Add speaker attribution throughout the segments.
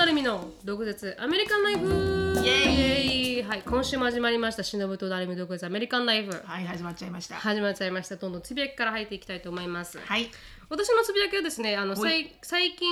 Speaker 1: なるみの独舌アメリカンライフ。
Speaker 2: イエ
Speaker 1: イ。はい今週も始まりましたしのぶとなるみ独舌アメリカンライフ。
Speaker 2: はい、始まっちゃいました。
Speaker 1: 始まっちゃいました。どんどんつぶやきから入っていきたいと思います。
Speaker 2: はい。
Speaker 1: 私のつぶやきはですねあのさい最近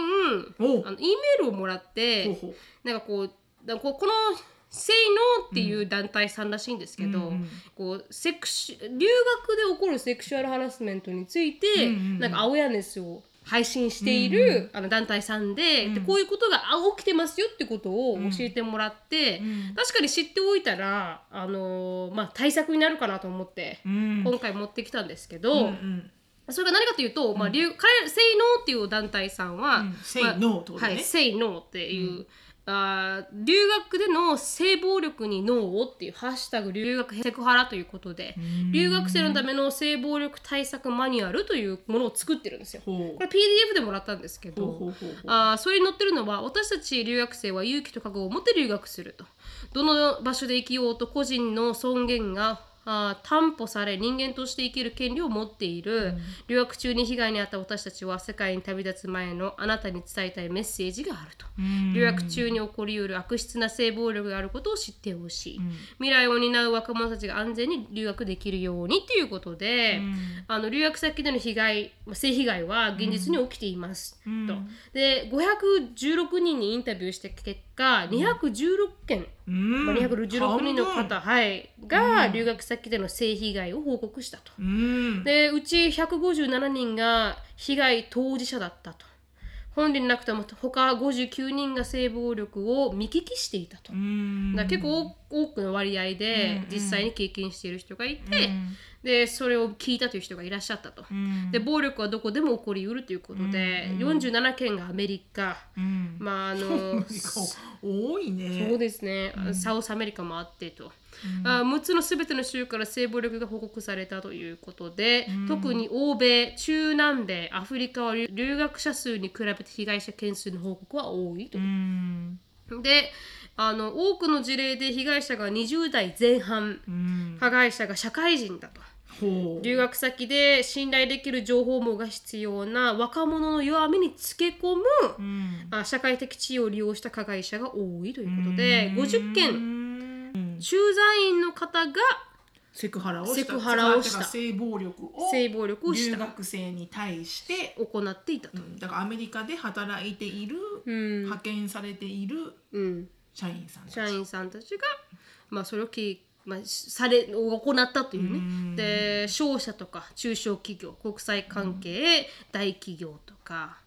Speaker 1: あの E メールをもらってなんかこうだこうこの「Say No」っていう団体さんらしいんですけど、こうセクシ留学で起こるセクシュアルハラスメントについて、
Speaker 2: うんうんうん。
Speaker 1: なんかアウェアネスを配信している、あの団体さんで,、でこういうことがあ起きてますよってことを教えてもらって、
Speaker 2: うん。
Speaker 1: 確かに知っておいたら、あのーまあ、対策になるかなと思って、
Speaker 2: うん。
Speaker 1: 今回持ってきたんですけど、
Speaker 2: うんうん。
Speaker 1: それが何かというと、まあ、留彼 Say No っていう団体さんは、
Speaker 2: うん。Say
Speaker 1: まあ
Speaker 2: No ってことね。
Speaker 1: はい、Say No っていう、あー留学での性暴力にノーをっていうハッシュタグ留学セクハラということで留学生のための性暴力対策マニュアルというものを作ってるんですよ。これ PDF でもらったんですけどあーそれに載ってるのは私たち留学生は勇気と覚悟を持って留学すると。どの場所で生きようと個人の尊厳があー担保され人間として生きる権利を持っている、留学中に被害に遭った私たちは世界に旅立つ前のあなたに伝えたいメッセージがあると、留学中に起こりうる悪質な性暴力があることを知ってほしい、未来を担う若者たちが安全に留学できるようにということで、あの留学先での被害性被害は現実に起きています、と。で516人にインタビューした結果216件、
Speaker 2: うん。
Speaker 1: まあ、216人の方、はい、が留学先での性被害を報告したと。
Speaker 2: うん。
Speaker 1: でうち157人が被害当事者だったと。本人なくても他59人が性暴力を見聞きしていたと。
Speaker 2: うん。
Speaker 1: だ結構多くの割合で実際に経験している人がいて、でそれを聞いたという人がいらっしゃったと。
Speaker 2: うん。
Speaker 1: で暴力はどこでも起こりうるということで、47件がアメリカ、
Speaker 2: うん。
Speaker 1: まああの
Speaker 2: 多いね。
Speaker 1: そうですね、 South America もあってと、あ6つのすべての州から性暴力が報告されたということで、特に欧米中南米アフリカは留留学者数に比べて被害者件数の報告は多いと
Speaker 2: う。ん。
Speaker 1: であの多くの事例で被害者が20代前半、
Speaker 2: うん。
Speaker 1: 加害者が社会人だと。留学先で信頼できる情報網が必要な若者の弱みにつけ込む、
Speaker 2: うん。
Speaker 1: あ社会的地位を利用した加害者が多いということで50件
Speaker 2: うん。
Speaker 1: 駐在員の方が
Speaker 2: セクハラをした。性暴力を。
Speaker 1: 性暴力をし
Speaker 2: 留
Speaker 1: た
Speaker 2: 学生に対して。
Speaker 1: 行っていたと
Speaker 2: う。んだからアメリカで働いている、
Speaker 1: うん
Speaker 2: 派遣されている
Speaker 1: うん、
Speaker 2: 社員さんたち。
Speaker 1: 社員さんたちが、まあ、それをき、まあ、しされ行ったというね。で商社とか中小企業国際関係、大企業とか、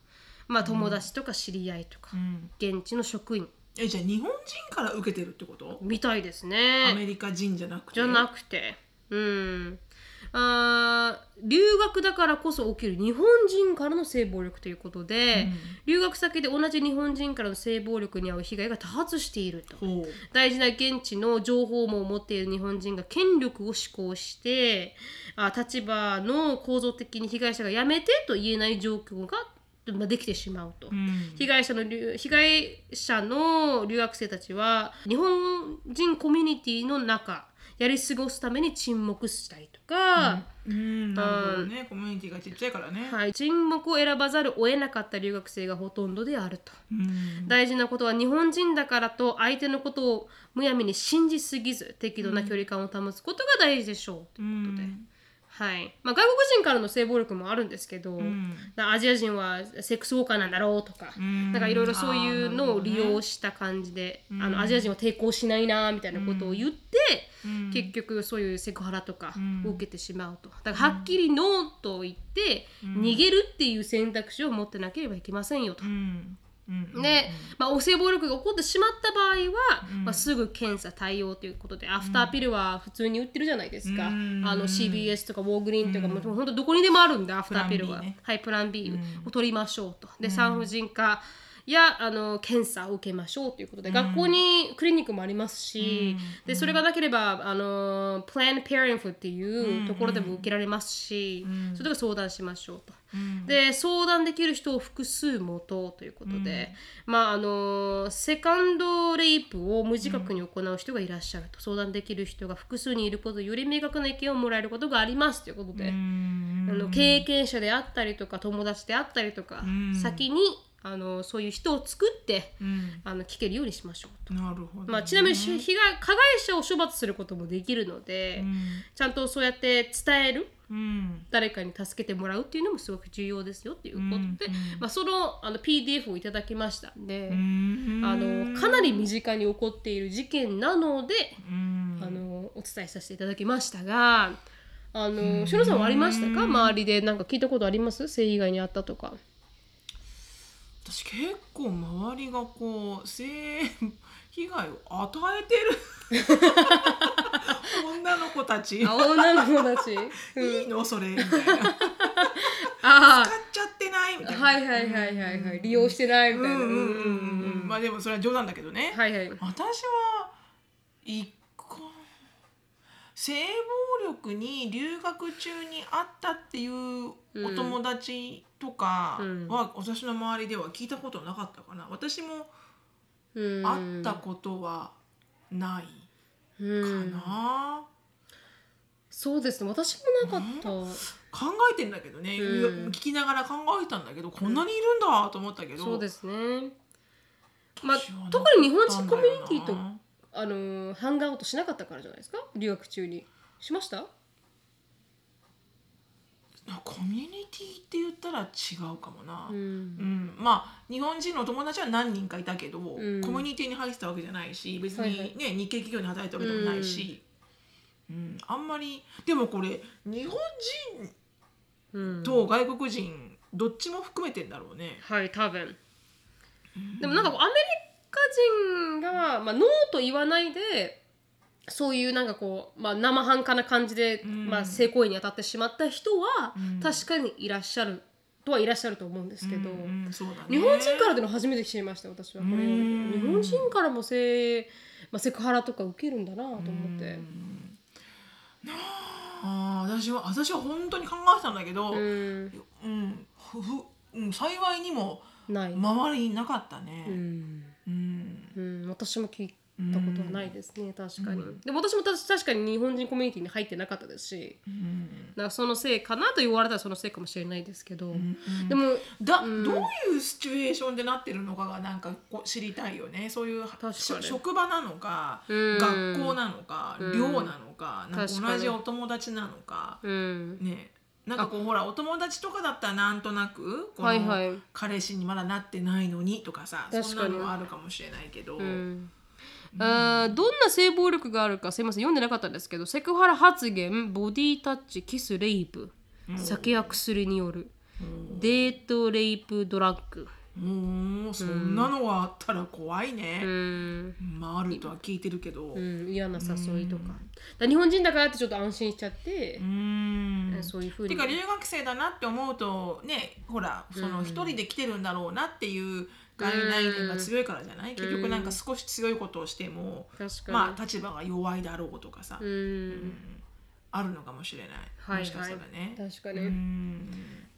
Speaker 1: まあ、友達とか知り合いとか、
Speaker 2: ん。
Speaker 1: 現地の職員。
Speaker 2: えじゃあ日本人から受けてるってこと？
Speaker 1: みたいです
Speaker 2: ア
Speaker 1: ね。
Speaker 2: メリカ人じゃなくて？
Speaker 1: じゃなくて、うん。あー留学だからこそ起きる日本人からの性暴力ということで、留学先で同じ日本人からの性暴力に遭う被害が多発していると。大事な現地の情報網を持っている日本人が権力を施行してあ立場の構造的に被害者がやめてと言えない状況がまあできてしまうと、
Speaker 2: うん。
Speaker 1: 被害者の留被害者の留学生たちは日本人コミュニティの中やり過ごすために沈黙したりとか、
Speaker 2: うん。なるほどね。コミュニティがちっちゃいからね、
Speaker 1: はい、沈黙を選ばざるを得なかった留学生がほとんどであると。
Speaker 2: うん。
Speaker 1: 大事なことは日本人だからと相手のことをむやみに信じすぎず適度な距離感を保つことが大事でしょうということで、はい。まあ、外国人からの性暴力もあるんですけど、
Speaker 2: ん。
Speaker 1: アジア人はセックスウォーカーなんだろうとか、
Speaker 2: ん。
Speaker 1: なんかいろいろそういうのを利用した感じで、あのアジア人は抵抗しないなみたいなことを言って、結局そういうセクハラとかを受けてしまうと。だからはっきりノーと言って、逃げるっていう選択肢を持ってなければいけませんよと。
Speaker 2: うんうん
Speaker 1: で、まあ、お性暴力が起こってしまった場合は、まあ、すぐ検査対応ということで、アフターピルは普通に売ってるじゃないですか、
Speaker 2: うん。
Speaker 1: あの CBS とかウォーグリーンとか、もう本当どこにでもあるんでアフターピルは、
Speaker 2: プランね。
Speaker 1: はいプラン B を取りましょうと。で産婦人科やあの検査を受けましょうということで、学校にクリニックもありますし、でそれがなければあの Planned Parenthood っていうところでも受けられますし、それで相談しましょうと。で相談できる人を複数持とうということで、まああのセカンドレイプを無自覚に行う人がいらっしゃると、相談できる人が複数にいることより明確な意見をもらえることがありますということで、あの経験者であったりとか友達であったりとか、先にあのそういう人を作って
Speaker 2: うん。
Speaker 1: あの聞けるようにしましょうと。
Speaker 2: なるほどね、
Speaker 1: まあ、ちなみにし被害加害者を処罰することもできるので、
Speaker 2: うん。
Speaker 1: ちゃんとそうやって伝える
Speaker 2: うん。
Speaker 1: 誰かに助けてもらうっていうのもすごく重要ですよっていうことで、まあ、そのあの PDF をいただきましたんで、
Speaker 2: うん
Speaker 1: あのかなり身近に起こっている事件なので、
Speaker 2: うん。
Speaker 1: あのお伝えさせていただきましたが。あのしのさんはありましたか？周りでなんか聞いたことあります？性被害にあったとか
Speaker 2: 私結構周りがこう性被害を与えてる。女の子たち。
Speaker 1: あ女の子たち、うん。
Speaker 2: いいの？それ？みたいな。使っ
Speaker 1: あ
Speaker 2: ちゃってない？みた
Speaker 1: あ
Speaker 2: いな。
Speaker 1: はいはいはいはいはい。利用してないみたいな。
Speaker 2: まあでもそれは冗談だけどね、
Speaker 1: はいはい。
Speaker 2: 私は一個性暴力に留学中にあったっていうお友達とか
Speaker 1: うん。
Speaker 2: は、私の周りでは聞いたことなかったかな。私も
Speaker 1: うん。
Speaker 2: 会ったことはない
Speaker 1: うん。
Speaker 2: かな、
Speaker 1: そうですね。私もなかった、
Speaker 2: 考えてんだけどね、
Speaker 1: うん。
Speaker 2: 聞きながら考えたんだけどこんなにいるんだと思ったけど、
Speaker 1: そうですね。まあ特に日本人コミュニティとあのーハンガーアウトしなかったからじゃないですか？留学中に。しました？
Speaker 2: コミュニティって言ったら違うかもな、
Speaker 1: う
Speaker 2: うん。
Speaker 1: ん
Speaker 2: まあ日本人の友達は何人かいたけど、
Speaker 1: ん。
Speaker 2: コミュニティに入ってたわけじゃないし別に、ね
Speaker 1: はいはい。
Speaker 2: 日系企業に働いたわけでもないし、うん。あんまりでもこれ日本
Speaker 1: うん。
Speaker 2: 人と外国人どっちも含めてんだろうね。
Speaker 1: はい多分。でもなんかこうアメリカ人が、まあ、ノーと言わないでそういうなんかこう、まあ、生半可な感じで、
Speaker 2: ん。
Speaker 1: まあ、性行為に当たってしまった人は、
Speaker 2: うん。
Speaker 1: 確かにいらっしゃるとはいらっしゃると思うんですけど、
Speaker 2: うんうんね。
Speaker 1: 日本人からでの初めて知りました私は。これ
Speaker 2: うん
Speaker 1: 日本人からも性、まあ、セクハラとか受けるんだなと思って。
Speaker 2: あー私は私は本当に考えてたんだけど、
Speaker 1: うん。
Speaker 2: うんふふうん、幸いにも周りになかった
Speaker 1: う
Speaker 2: ね。
Speaker 1: ん
Speaker 2: うん。
Speaker 1: うん、私も聞いたことはないですね確かに、でも私もた確かに日本人コミュニティに入ってなかったですし
Speaker 2: うん。
Speaker 1: だからそのせいかなと言われたらそのせいかもしれないですけど、でも
Speaker 2: だ、
Speaker 1: うん。
Speaker 2: どういうシチュエーションでなってるのかがなんかこう知りたいよね。そういう職場なのか、
Speaker 1: うん。
Speaker 2: 学校なのか、
Speaker 1: うん。
Speaker 2: 寮なのか同じお友達なのか、
Speaker 1: うん。
Speaker 2: ねなんかこうほらお友達とかだったらなんとなくこの
Speaker 1: はいはい。
Speaker 2: 彼氏にまだなってないのにとかさそん
Speaker 1: 確かに。
Speaker 2: なのはあるかもしれないけど、
Speaker 1: うん。あーどんな性暴力があるかすいません読んでなかったんですけどセクハラ発言ボディタッチキスレイプ酒や薬による。デートレイプドラッグ
Speaker 2: もうそんなのがあったら怖いね。
Speaker 1: う、ん。
Speaker 2: まああるとは聞いてるけど、
Speaker 1: うん、嫌な誘いとか,、だから日本人だからってちょっと安心しちゃって。
Speaker 2: う、ん。
Speaker 1: そういうふうに。
Speaker 2: てか留学生だなって思うとねほらその一人で来てるんだろうなっていう概念が強いからじゃない、結局なんか少し強いことをしても、まあ立場が弱いだろうとかさ、
Speaker 1: うん。
Speaker 2: うん。あるのかもしれない、
Speaker 1: はい。
Speaker 2: もしかしたらね。
Speaker 1: 確かに、
Speaker 2: うん。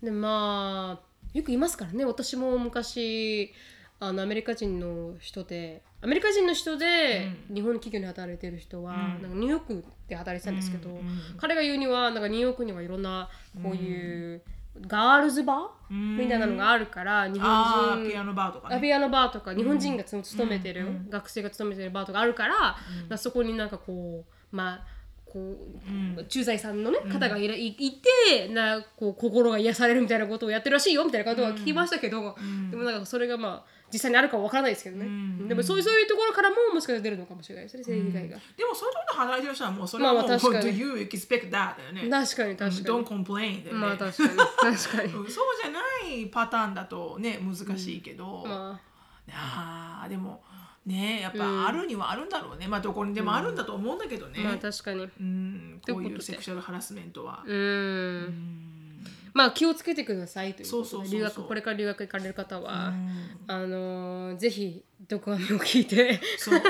Speaker 1: でまあよく言いますからね。私も昔あのアメリカ人の人でアメリカ人の人で日本企業に働いてる人は、
Speaker 2: うん。
Speaker 1: なんかニューヨークで働いてたんですけど、
Speaker 2: うんうん
Speaker 1: 彼が言うにはなんかニューヨークにはいろんなこういうガールズバー、
Speaker 2: うん
Speaker 1: みたいなのがあるから日本人
Speaker 2: ピアノバーとかね。
Speaker 1: アビアのバーとか日本人がつ勤めてる、
Speaker 2: うん
Speaker 1: 学生が勤めてるバーとかあるから,、だからそこになんかこうまあこう、
Speaker 2: うん
Speaker 1: 駐在さんの、ね、方がいらいいてなこう心が癒されるみたいなことをやってるらしいよみたいなことは聞きましたけど、
Speaker 2: ん。
Speaker 1: でもなんかそれがまあ実際にあるかは分からないですけどね、
Speaker 2: うん。
Speaker 1: でもそういうそういうところからももしかしたら出るのかもしれないですね性被害が、
Speaker 2: でもそういうところで働いてる人はもうそれはもう、
Speaker 1: まあまあ確か
Speaker 2: Do
Speaker 1: に
Speaker 2: you expect that? だよね。
Speaker 1: 確かに確かに、
Speaker 2: Don't complain だよね。
Speaker 1: まあ確かに確かに。
Speaker 2: うん。そうじゃないパターンだとね難しいけど、
Speaker 1: ま
Speaker 2: あ。ーでもねやっ
Speaker 1: うん。
Speaker 2: ぱあるにはあるんだろうね、まあどこにでもあるんだと思うんだけどね、
Speaker 1: あまあ確かに。
Speaker 2: うん、こういうセクシャルハラスメントは。
Speaker 1: うーん。
Speaker 2: うん。
Speaker 1: まあ気をつけてくださいということで。
Speaker 2: そうそうそうそう。
Speaker 1: 留学これから留学行かれる方は、
Speaker 2: うん。
Speaker 1: あのーぜひドクアメを聞いて。
Speaker 2: そう。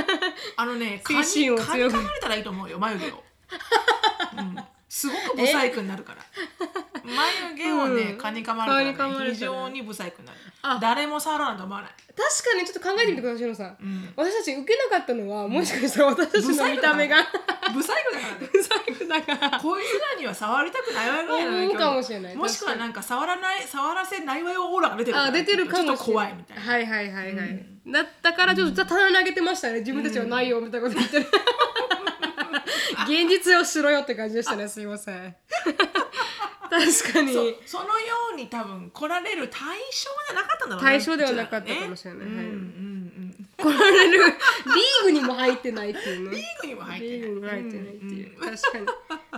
Speaker 2: あのね 蚊
Speaker 1: 精神を強く
Speaker 2: 噛まれたらいいと思うよ。眉毛を、うん、すごくブサイクになるから 眉毛をね、
Speaker 1: うん
Speaker 2: 蚊に噛まれたら、
Speaker 1: に噛まれたら
Speaker 2: 非常に不細工になる
Speaker 1: あ
Speaker 2: 誰も触らないと思わない、
Speaker 1: 確かにちょっと考えてみてください、さん。
Speaker 2: うん、
Speaker 1: 私たち受けなかったのは、もしかしたら私たちの見た目が
Speaker 2: 不細工だからね
Speaker 1: 不細工だから。
Speaker 2: こいつらには触りたくないわよぐらいの
Speaker 1: 思う
Speaker 2: 勢い
Speaker 1: かもしれない
Speaker 2: もしくはなんか触らない触らせないわよオーラが出てるから
Speaker 1: あ、出てるかもしれない。
Speaker 2: ちょっと怖いみたいな、
Speaker 1: はいはいはいはい。だったからちょっと棚投げてましたね。自分たちはないよみたいなこと言ってる。現実をしろよって感じでしたね。すいません。確かに。
Speaker 2: そうそのように多分来られる対象じゃなかったんだろうね
Speaker 1: 対象ではなかったかもしれないはい
Speaker 2: うんうんうん
Speaker 1: 来られるリーグにも入ってないっていうね
Speaker 2: リ。ーグにも入って
Speaker 1: リ
Speaker 2: ない
Speaker 1: ーグにも入ってないっていう。
Speaker 2: うんうん
Speaker 1: 確かに。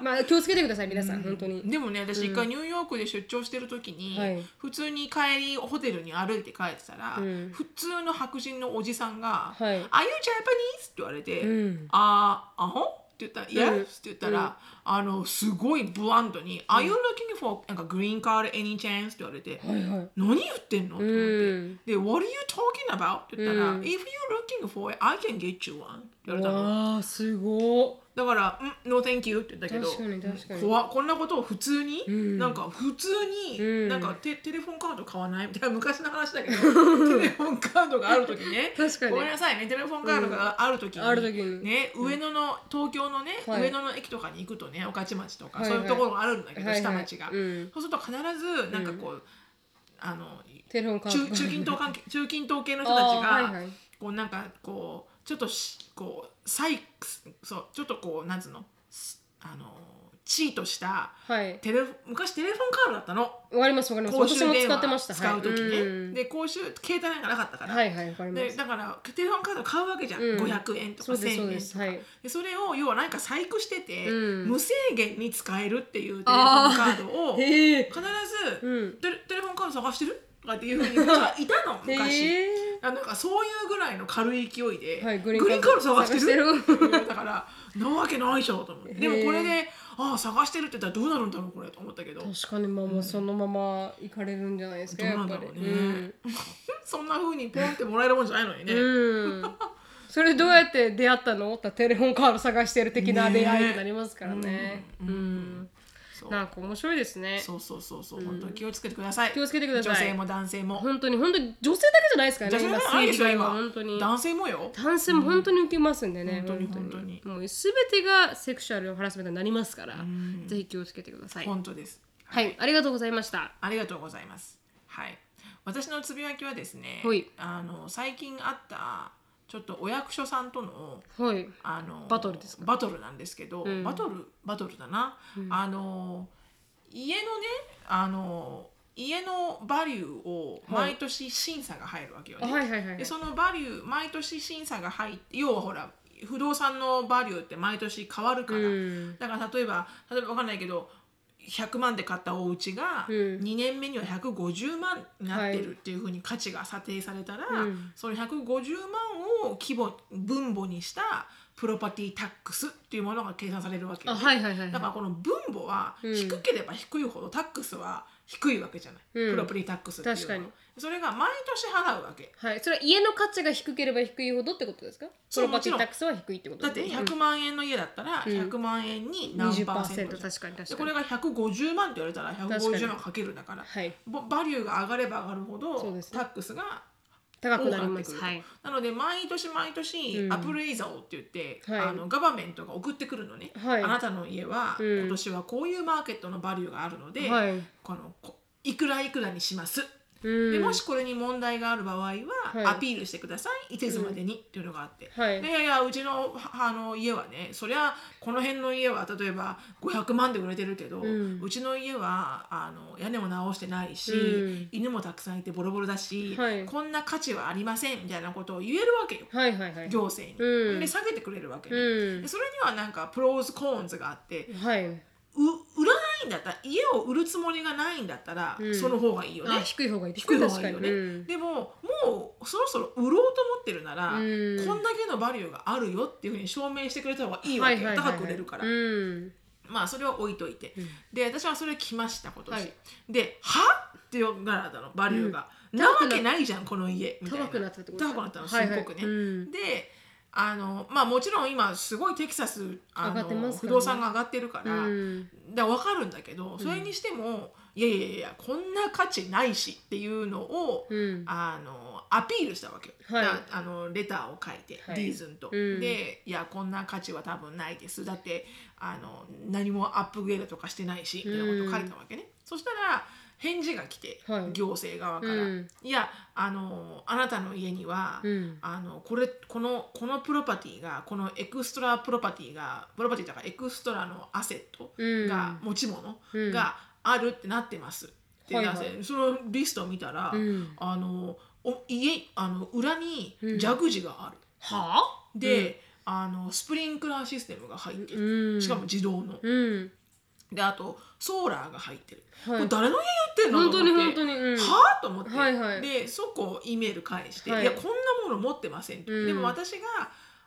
Speaker 1: まあ気をつけてください皆さん本当に。
Speaker 2: でもね私一回ニューヨークで出張してる時に、
Speaker 1: はい
Speaker 2: 普通に帰りホテルに歩いて帰ってたら、
Speaker 1: うん
Speaker 2: 普通の白人のおじさんが「
Speaker 1: はい
Speaker 2: Are you Japanese?」って言われて「
Speaker 1: うん
Speaker 2: ああほ?」って言ったら「
Speaker 1: うん
Speaker 2: Yes?」って言ったら、あのすごいブランドに「Are you looking for なんか green card any chance?」って言われて「
Speaker 1: はいはい。
Speaker 2: 何言ってんの?」って思って、
Speaker 1: うん
Speaker 2: で「What are you talking about?」って言ったら「
Speaker 1: うん
Speaker 2: If you're looking for it, I can get you one」言われたの。
Speaker 1: わあすご
Speaker 2: だから「ん No thank you」って言ったけど
Speaker 1: 確かに確かに。
Speaker 2: 怖っ。こんなことを普通に、
Speaker 1: ん。
Speaker 2: なんか普通に、
Speaker 1: うん。
Speaker 2: なんかテテレフォンカード買わない？みたいな昔の話だけど テレフォンカードがある時ね。
Speaker 1: 確かに。
Speaker 2: ごめんなさいね。テレフォンカードがある時に,、
Speaker 1: ある時に。
Speaker 2: ね、上野の東京のね、
Speaker 1: はい。
Speaker 2: 上野の駅とかに行くとね御徒町とか、
Speaker 1: はいはい。
Speaker 2: そういうところがあるんだけど、
Speaker 1: はいはい。
Speaker 2: 下町が、
Speaker 1: うん。
Speaker 2: そうすると必ずなんかこう、あの中中近東関係中近東系の人たちが、
Speaker 1: はいはい。
Speaker 2: こうなんかこうちょっとしこうサイクスそうちょっとこうなんつうの？すあのチートした
Speaker 1: はい。
Speaker 2: テレフ昔テレフォンカードだったの？
Speaker 1: わかりますわかります。私も
Speaker 2: 電話
Speaker 1: 使ってました。
Speaker 2: 使う時ね、
Speaker 1: はい
Speaker 2: で公衆携帯なんかなかったから、
Speaker 1: はいはいわか
Speaker 2: です。だからテレフォンカード買うわけじゃん、
Speaker 1: うん。
Speaker 2: 500円とか
Speaker 1: そうですそう
Speaker 2: 1000円とか。
Speaker 1: はい。
Speaker 2: でそれを要はなんか細工してて、
Speaker 1: うん。
Speaker 2: 無制限に使えるっていうテレフォンカードを 必ず、
Speaker 1: うん。
Speaker 2: テレフォンカード探してる？とかっていうふうにいたの 昔。
Speaker 1: へ
Speaker 2: あなんかそういうぐらいの軽い勢いで、
Speaker 1: はい
Speaker 2: グリーンカード探してる。
Speaker 1: てる。
Speaker 2: だからなわけないじゃんと思って。でもこれでああ探してるって言ったらどうなるんだろうこれと思ったけど。
Speaker 1: 確かにまあもうそのまま行かれるんじゃないですか
Speaker 2: どう
Speaker 1: やっぱり
Speaker 2: なんだろうね、そんな風にポンってもらえるもんじゃないのにね、
Speaker 1: うん、うんそれどうやって出会ったの？ってテレフォンカード探してる的な出会いになりますからね。
Speaker 2: うん。
Speaker 1: うん
Speaker 2: そう。
Speaker 1: なんか面白いですね。
Speaker 2: そうそうそうそう、本当に気をつけてください。
Speaker 1: 気をつけてください。
Speaker 2: 女性も男性も。
Speaker 1: 本当に本当に女性だけじゃないですからね
Speaker 2: 女性
Speaker 1: 今
Speaker 2: じゃないですよ
Speaker 1: 生理が
Speaker 2: 今。
Speaker 1: 本当に。
Speaker 2: 男性もよ。
Speaker 1: 男性も本当に受けますんでね、
Speaker 2: 本当に本当に。
Speaker 1: もうすべてがセクシャルハラスメントになりますから、ぜひ気をつけてください。
Speaker 2: 本当です。
Speaker 1: はい、ありがとうございました。
Speaker 2: ありがとうございます。はい。私のつぶやきはですね
Speaker 1: はい、
Speaker 2: あの最近あったちょっとお役所さんとの
Speaker 1: はい、
Speaker 2: あの
Speaker 1: バトルですか？
Speaker 2: バトルなんですけど、
Speaker 1: ん。
Speaker 2: バトルバトルだな、あの家のねあの家のバリューを毎年審査が入るわけよね。
Speaker 1: はい。
Speaker 2: でそのバリュー毎年審査が入って要はほら不動産のバリューって毎年変わるから、
Speaker 1: うん。
Speaker 2: だから例えば例えばわかんないけど100万で買ったお家が
Speaker 1: うん。
Speaker 2: 2年目には150万になってるっていうふうに価値が査定されたら、
Speaker 1: うん
Speaker 2: その150万を規模分母にしたプロパティタックスっていうものが計算されるわけ
Speaker 1: はいはいはい
Speaker 2: だからこの分母は
Speaker 1: うん
Speaker 2: 低ければ低いほどタックスは低いわけじゃない、
Speaker 1: うん。
Speaker 2: プロパティタックスっていうのはそれが毎年払うわけ。
Speaker 1: はい、それは家の価値が低ければ低いほどってことですか？プ
Speaker 2: そう
Speaker 1: ロパティ
Speaker 2: もちろん
Speaker 1: タックスは低いってこと
Speaker 2: だって
Speaker 1: ですね。
Speaker 2: 100万円の家だったら100万円に何
Speaker 1: 20%
Speaker 2: パーセント
Speaker 1: 確かに確かに。
Speaker 2: でこれが150万って言われたら
Speaker 1: 確か
Speaker 2: 150
Speaker 1: に
Speaker 2: 万かけるだから
Speaker 1: はい、
Speaker 2: ぼバリューが上がれば上がるほど
Speaker 1: そうですね。
Speaker 2: タックスが
Speaker 1: 高く
Speaker 2: 多
Speaker 1: なります。
Speaker 2: くな
Speaker 1: い、
Speaker 2: なので毎年毎年
Speaker 1: うん。
Speaker 2: appraiser って言って、
Speaker 1: はい。
Speaker 2: あの government が送ってくるのね、
Speaker 1: はい。
Speaker 2: あなたの家は
Speaker 1: うん。
Speaker 2: 今年はこういう market の value があるので、
Speaker 1: はい、
Speaker 2: このこいくらいくらにします、
Speaker 1: うん、
Speaker 2: でもしこれに問題がある場合は、
Speaker 1: はい。
Speaker 2: appeal してください。いつまでにっていうのがあって、
Speaker 1: はい。
Speaker 2: でいやいやうちのはあの家はねそりゃこの辺の家は例えば500万で売れてるけど、
Speaker 1: うん。
Speaker 2: ちの家はあの屋根も直してないし、
Speaker 1: うん。
Speaker 2: 犬もたくさんいてボロボロだし、
Speaker 1: はい。
Speaker 2: こんな価値はありませんみたいなことを言えるわけよ。
Speaker 1: はいはいはい、
Speaker 2: 行政に。
Speaker 1: うん。
Speaker 2: で下げてくれるわけね、それにはなんか pros cons があって
Speaker 1: はい、
Speaker 2: う売らないんだったら家を売るつもりがないんだったら、
Speaker 1: うん。
Speaker 2: その方がいいよね。
Speaker 1: あ。低い方がいい
Speaker 2: 低い方がいいよね、
Speaker 1: うん。
Speaker 2: でももうそろそろ売ろうと思ってるなら、
Speaker 1: うん。
Speaker 2: こんだけのバリューがあるよっていうふうに証明してくれた方がいいわけ。よ、高く売れるから、
Speaker 1: うん、
Speaker 2: まあそれは置いといて、
Speaker 1: うん。
Speaker 2: で私はそれ来ました今年、
Speaker 1: はい。
Speaker 2: では？っていうぐらいだったのバリューが、
Speaker 1: うん。
Speaker 2: なわけないじゃんこの家。みたいな。
Speaker 1: 高くなったってこと
Speaker 2: 高くなったのす
Speaker 1: はいはい。
Speaker 2: っごくね、
Speaker 1: うん。
Speaker 2: であのまあもちろん今すごいテキサスあの、
Speaker 1: ね。
Speaker 2: 不動産が上がってるから、
Speaker 1: うん。
Speaker 2: だ分かるんだけどそれにしても、いやいやいやこんな価値ないしっていうのを、
Speaker 1: うん。
Speaker 2: あの appeal したわけよ、
Speaker 1: はい。
Speaker 2: だあの letter を書いて、
Speaker 1: はい。
Speaker 2: reason と、
Speaker 1: うん。
Speaker 2: でいやこんな価値は多分ないです。だってあの何もアップグレードとかしてないしみたいなことを書いたわけね、そしたら返事が来て、
Speaker 1: はい。
Speaker 2: 行政側から、
Speaker 1: うん。
Speaker 2: いやあのあなたの家には、
Speaker 1: うん。
Speaker 2: あのこれこのこの property がこの extra property が property だから extra の asset が、持ち物
Speaker 1: うん。
Speaker 2: があるってなってます。って
Speaker 1: はいはい。
Speaker 2: そのリストを見たら、
Speaker 1: うん。
Speaker 2: あのお家あの裏に
Speaker 1: うん。
Speaker 2: ジャグジがある。
Speaker 1: はあ？
Speaker 2: で、あのスプリンクラーシステムが入って
Speaker 1: う
Speaker 2: る。
Speaker 1: ん。
Speaker 2: しかも自動の。
Speaker 1: うん
Speaker 2: であとソーラーが入ってる。
Speaker 1: はい。
Speaker 2: 誰の家言ってんの？
Speaker 1: 本当に
Speaker 2: と思って。
Speaker 1: 本当にうん。
Speaker 2: はあと思って、
Speaker 1: はいはい。
Speaker 2: でそこ E メール返して、
Speaker 1: はい。
Speaker 2: い、やこんなもの持ってませんと、
Speaker 1: うん。
Speaker 2: でも私が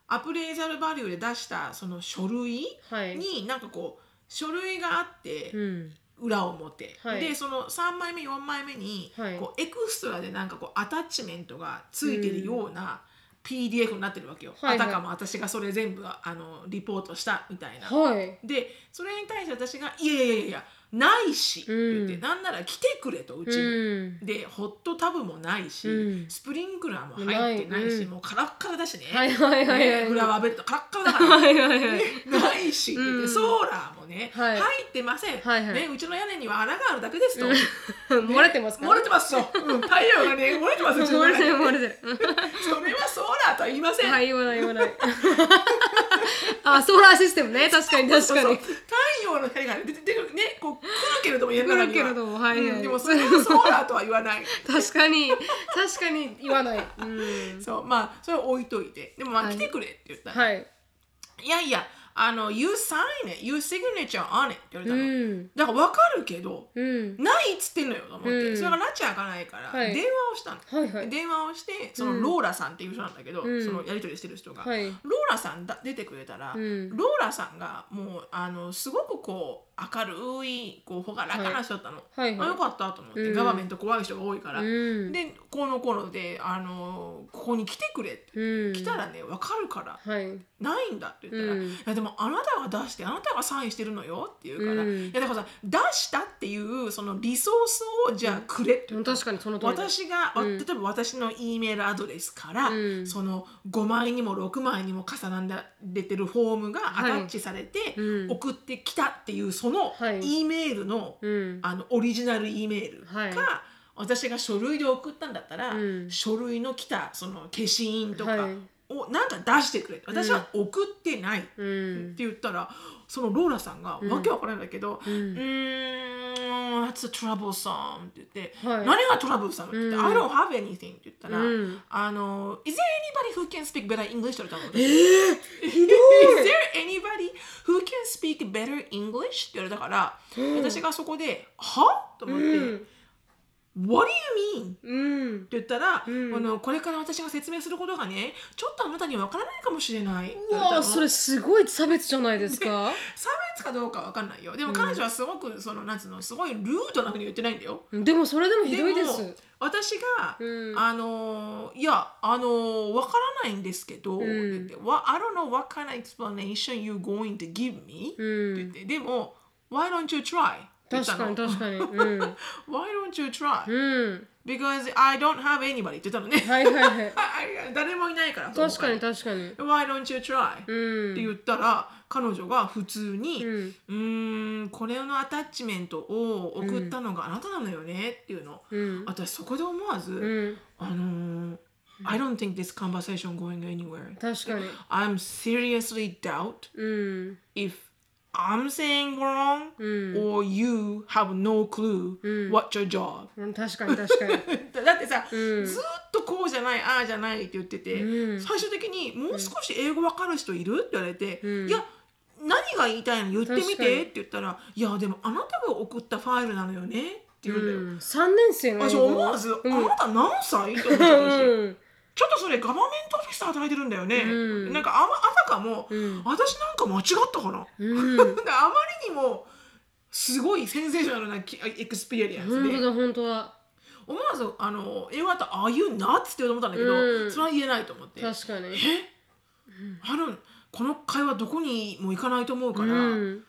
Speaker 2: アプレイザルバリューで出したその書類
Speaker 1: はい。
Speaker 2: になんかこう書類があって、
Speaker 1: うん。
Speaker 2: 裏表、
Speaker 1: はい。
Speaker 2: でその3枚目4枚目に、
Speaker 1: はい。
Speaker 2: こうエクストラでなんかこうアタッチメントがついてるような PDF になってるわけよ、
Speaker 1: はいはい。
Speaker 2: あたかも私がそれ全部あのリポートしたみたいな。
Speaker 1: はい。
Speaker 2: でそれに対して私が「いやいやいやいやないし」って言って、
Speaker 1: うん
Speaker 2: なんなら来てくれとうちに。
Speaker 1: うん。
Speaker 2: でホットタブもないし、
Speaker 1: うん。
Speaker 2: スプリンクラーも入ってないし、
Speaker 1: うん。
Speaker 2: もうカラッカラだしね、
Speaker 1: はいはいはいはい。
Speaker 2: ねフラワーベッドカラッカラだから、
Speaker 1: はいはいはい
Speaker 2: ねないしって言って、
Speaker 1: うん
Speaker 2: ソーラーもね、
Speaker 1: はい。
Speaker 2: 入ってません、
Speaker 1: はいはい。
Speaker 2: ね、うちの屋根には穴があるだけですと、ね
Speaker 1: 漏れてますか
Speaker 2: 漏れてますと、うん、太陽がね漏れてますうちの
Speaker 1: 漏れてる
Speaker 2: 中に
Speaker 1: 漏れてる。
Speaker 2: それはソーラーとは言いません、
Speaker 1: はい言わない言わない あソーラーシステムね。確かに確
Speaker 2: そうそう。
Speaker 1: かに。
Speaker 2: 太陽の光が出て出るねこう来るけれども家の中には。
Speaker 1: 来るけれどもはいはい。
Speaker 2: うんでもそれはソーラーとは言わない。
Speaker 1: 確かに。確かに言わない。うん。
Speaker 2: そうまあそれは置いといて。でもまあ
Speaker 1: はい。
Speaker 2: 来てくれって言ったら、
Speaker 1: はい。
Speaker 2: いやいや、あの、You sign it, you signature on it って言われた
Speaker 1: う
Speaker 2: の。
Speaker 1: ん。
Speaker 2: だから分かるけど、
Speaker 1: うん。
Speaker 2: ないっつってんのよと思って、
Speaker 1: うん。
Speaker 2: それがなっちゃ開かないから、
Speaker 1: はい。
Speaker 2: 電話をしたの。
Speaker 1: はいはい。
Speaker 2: 電話をして、その
Speaker 1: うん。
Speaker 2: ローラさんっていう人なんだけど、
Speaker 1: うん。
Speaker 2: そのやり取りしてる人が、
Speaker 1: はい。
Speaker 2: ローラさんだ出てくれたら、
Speaker 1: うん。
Speaker 2: ローラさんがもうあのすごくこう明るいこう朗らかな人だったの、
Speaker 1: はいはい。
Speaker 2: あよかったと思って、
Speaker 1: うん。
Speaker 2: ガバメント怖い人が多いから、
Speaker 1: うん。
Speaker 2: でこの頃であのここに来てくれって、
Speaker 1: うん。
Speaker 2: 来たらね分かるから。
Speaker 1: はい。
Speaker 2: ないんだって言ったら、
Speaker 1: うん。
Speaker 2: いやでもあなたが出してあなたがサインしてるのよって言うから、
Speaker 1: うん。
Speaker 2: いやだからさ出したっていうそのリソースをじゃあくれって言ったの。
Speaker 1: 確かにその通り。だ
Speaker 2: 私が、わ
Speaker 1: うん。
Speaker 2: 例えば私の E メールアドレスから、
Speaker 1: うん。
Speaker 2: その5枚にも6枚にも重なっててるフォームがアタッチされて、
Speaker 1: うん。
Speaker 2: 送ってきたっていうその
Speaker 1: はい。
Speaker 2: E メールの,、
Speaker 1: うん。
Speaker 2: あのオリジナル E メールが、
Speaker 1: はい。
Speaker 2: 私が書類で送ったんだったら、
Speaker 1: うん。
Speaker 2: 書類の来たその消印とか
Speaker 1: はい
Speaker 2: をなんか出してくれ私は送ってないって
Speaker 1: うん
Speaker 2: 言ったら、そのローラさんがわけわからないんだけど、う
Speaker 1: うん
Speaker 2: ーん、that's troublesome って言って、
Speaker 1: はい
Speaker 2: 何がトラブルさんって言って、
Speaker 1: うん
Speaker 2: I don't have anything って言ったら、
Speaker 1: うん
Speaker 2: あの、Is there anybody who can speak better English? って言われたの。
Speaker 1: えー、ひど
Speaker 2: Is there anybody who can speak better English? って言われたから、私がそこで、はと思って、
Speaker 1: うん、
Speaker 2: What do you mean? 言ったら、
Speaker 1: うん。
Speaker 2: あのこれから私が説明することがねちょっとあなたには分からないかもしれない
Speaker 1: う
Speaker 2: 言わ
Speaker 1: それすごい差別じゃないですか。
Speaker 2: 差別かどうか分かんないよ。でも彼女はすごくそのなんつうのすごいルードなふうに言ってないんだよ。
Speaker 1: でもそれでもひどいで
Speaker 2: も
Speaker 1: す
Speaker 2: 私が、
Speaker 1: うん。
Speaker 2: あのいやあの分からないんですけど、
Speaker 1: ん。
Speaker 2: って言って What- I don't know what kind of explanation you going to give me、
Speaker 1: うん。
Speaker 2: って言ってでも Why don't you try?
Speaker 1: 確かに確かに。うん。
Speaker 2: Why don't you try?
Speaker 1: うん
Speaker 2: Because I don't have anybody. って言ったのね、
Speaker 1: はいはいはい。
Speaker 2: あ 誰もいないから
Speaker 1: 確かに確かに。
Speaker 2: Why don't you try?
Speaker 1: うん。
Speaker 2: って言ったら彼女が普通に、
Speaker 1: う
Speaker 2: うんーんこれのアタッチメントを送ったのがあなたなのよねっていうの、
Speaker 1: うん。
Speaker 2: 私そこで思わず、
Speaker 1: うん。
Speaker 2: あのー I don't think this conversation going anywhere.
Speaker 1: 確かに。
Speaker 2: I'm seriously doubt
Speaker 1: うん。
Speaker 2: if I'm saying wrong、
Speaker 1: うん。
Speaker 2: or you have no clue、what your job.
Speaker 1: うん確かに確かに。
Speaker 2: だってさ、
Speaker 1: うん。
Speaker 2: ずーっとこうじゃないああじゃないって言ってて、
Speaker 1: うん。
Speaker 2: 最終的にもう少し英語わかる人いるって言われて、
Speaker 1: ん。
Speaker 2: いや何が言いたいの言ってみてって言ったらいやでもあなたが送ったファイルなのよねって言うんだよ、
Speaker 1: うん。3年生の
Speaker 2: 私思わず、
Speaker 1: うん。
Speaker 2: あなた何歳？って思っちゃったし、
Speaker 1: うん
Speaker 2: ちょっとそれ government office で働いてるんだよね、
Speaker 1: うん。
Speaker 2: なんかあ,、まあたかも、
Speaker 1: うん。
Speaker 2: 私なんか間違ったかな、
Speaker 1: うん。
Speaker 2: であまりにもすごいセンセーショナルなき experience で。
Speaker 1: 本当だ本当だ
Speaker 2: 思わずあの英語だったら「Are you nuts?」って思ったんだけど、
Speaker 1: うん。
Speaker 2: それは言えないと思って「
Speaker 1: 確かに。
Speaker 2: え？あるこの会話どこにも行かないと思うから、
Speaker 1: うん。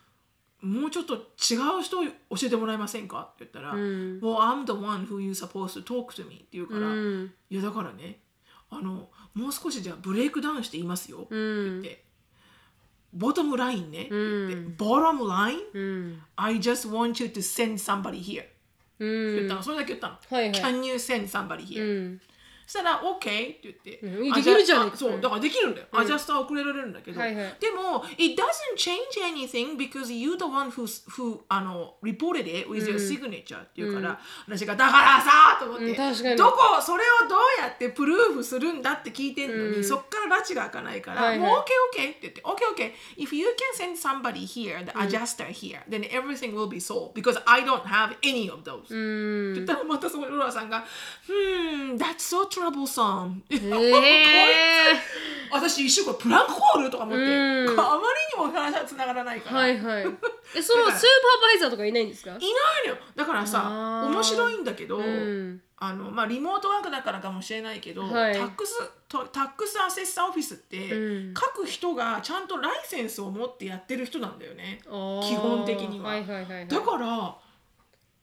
Speaker 2: もうちょっと違う人を教えてもらえませんか？って言ったら、
Speaker 1: うん。
Speaker 2: Well, I'm the one who you supposed to talk to me って言うから、
Speaker 1: うん。
Speaker 2: いやだからねあのもう少しじゃあブレイクダウンして言いますよって言って、ボトムラインね。ボトムライン。
Speaker 1: うん。
Speaker 2: I just want you to send somebody here 言ったの、それだけ言ったの、Can you send somebody
Speaker 1: う
Speaker 2: here、したら OK って言って、
Speaker 1: うん
Speaker 2: ア
Speaker 1: できるじゃん
Speaker 2: そうだからできるんだよ、アジャスター遅れられるんだけど、
Speaker 1: はいはい
Speaker 2: でも It doesn't change anything because you the one who, who あの reported it with your signature っていうから、私がだからさと思って、
Speaker 1: うん
Speaker 2: どこそれをどうやってプルーフするんだって聞いてんのに、そっから拉致が開かないから、
Speaker 1: はいはい
Speaker 2: もう OKOK、って言って OKOK if you can send somebody here the adjuster here then everything will be solved because I don't have any of those、
Speaker 1: うん
Speaker 2: って言ったらまたそこでローラさんが「Hmm that's so troublesome」私一瞬これプランクコールとか思って、
Speaker 1: うん。
Speaker 2: あまりにも話がつながらないから、
Speaker 1: はい
Speaker 2: い、
Speaker 1: はい。えそのスーパーバイザーとかいないんですか？
Speaker 2: ないの。よだからさ面白いんだけど、
Speaker 1: うん。
Speaker 2: あのまあ、リモートワークだからかもしれないけど、
Speaker 1: はい。
Speaker 2: タックスとタックスアセッサーオフィスって、
Speaker 1: うん。
Speaker 2: 各人がちゃんとライセンスを持ってやってる人なんだよね。基本的には。
Speaker 1: はいはいはいはい。
Speaker 2: だから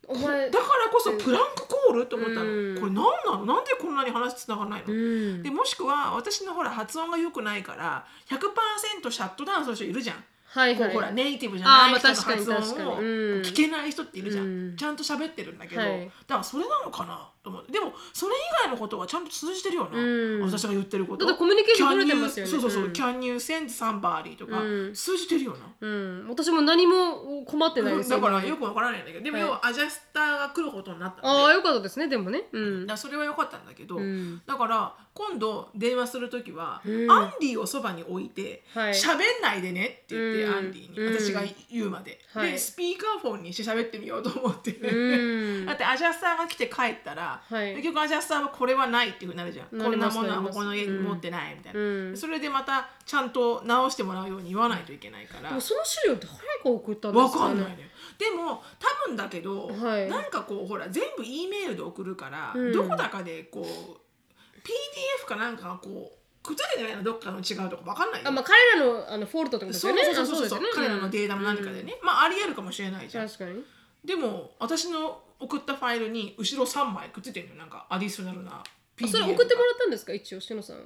Speaker 1: お前
Speaker 2: だからこそプランクコールって思ったの、
Speaker 1: うん。
Speaker 2: これ何なの？なんでこんなに話つながらないの、
Speaker 1: うん。
Speaker 2: でもしくは私のほら発音が良くないから100%シャットダウンする人いるじゃん、
Speaker 1: はいはい。
Speaker 2: ほらネイティブじゃない人の発音を聞けない人っているじゃん、
Speaker 1: うん。
Speaker 2: ちゃんと喋ってるんだけど、
Speaker 1: はい。
Speaker 2: だからそれなのかな？でもそれ以外のことはちゃんと通じてるよな、
Speaker 1: うん。
Speaker 2: 私が言ってること。
Speaker 1: だってコミュニケーション取れてますよね。
Speaker 2: Can you- そうそうそう、
Speaker 1: うん
Speaker 2: Can you send somebody とか、
Speaker 1: うん。
Speaker 2: 通じてるよな。
Speaker 1: うん。私も何も困ってないです。
Speaker 2: だから
Speaker 1: 今
Speaker 2: よくわからないんだけどでも
Speaker 1: はい。
Speaker 2: 要はアジャスターが来ることになった
Speaker 1: ああよかったですねでもね。うん。
Speaker 2: だからそれは良かったんだけど、
Speaker 1: うん。
Speaker 2: だから今度電話する時は、
Speaker 1: うん。
Speaker 2: アンディをそばに置いて
Speaker 1: はい。
Speaker 2: 喋、んないでねって言って、
Speaker 1: うん。
Speaker 2: アンディに、
Speaker 1: うん。
Speaker 2: 私が言うまで、
Speaker 1: はい。
Speaker 2: でスピーカーフォンにして喋ってみようと思って、
Speaker 1: うん。
Speaker 2: だってアジャスターが来て帰ったら、
Speaker 1: はい。
Speaker 2: 結局アジャスターはこれはないっていうふうになるじゃん。こんなものはここの家に持ってないみたいな、
Speaker 1: うん。
Speaker 2: それでまたちゃんと直してもらうように言わないといけないから。
Speaker 1: その資料誰が送ったんです
Speaker 2: わ
Speaker 1: か
Speaker 2: かんないねでも多分だけど、
Speaker 1: はい。
Speaker 2: なんかこうほら全部 E メールで送るから、
Speaker 1: うん。
Speaker 2: どこだかでこう PDF かなんかがこうくっついてないのどっかの違うとかわかんないよ。
Speaker 1: あまあ彼らのあのフォルトってことです
Speaker 2: そう
Speaker 1: よね
Speaker 2: そうそうそうそう
Speaker 1: ね。
Speaker 2: 彼らのデータも何かでね、まあありえるかもしれないじゃん。
Speaker 1: 確かに。
Speaker 2: でも私の送ったファイルに後ろ3枚くっついてるのよ。なんかアディショナルな PDF
Speaker 1: それ送ってもらったんですか？一応しのさん。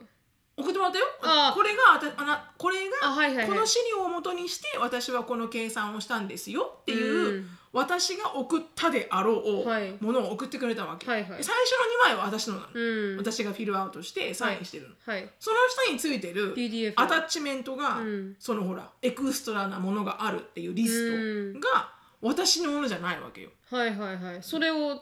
Speaker 2: 送ってもらったよ。
Speaker 1: あ。
Speaker 2: これがあたあなこれが
Speaker 1: あはいはいはい。
Speaker 2: この資料をもとにして私はこの計算をしたんですよっていう、
Speaker 1: うん。
Speaker 2: 私が送ったであろう
Speaker 1: はい。
Speaker 2: ものを送ってくれたわけ、
Speaker 1: はいはい。
Speaker 2: で最初の2枚は私のなの、
Speaker 1: うん。
Speaker 2: 私がフィルアウトしてサインしてるの、
Speaker 1: はい。
Speaker 2: その下についてる
Speaker 1: PDF
Speaker 2: アタッチメントが、
Speaker 1: うん。
Speaker 2: そのほらエクストラなものがあるっていうリストが私のものじゃないわけよ。
Speaker 1: はいはいはい。それを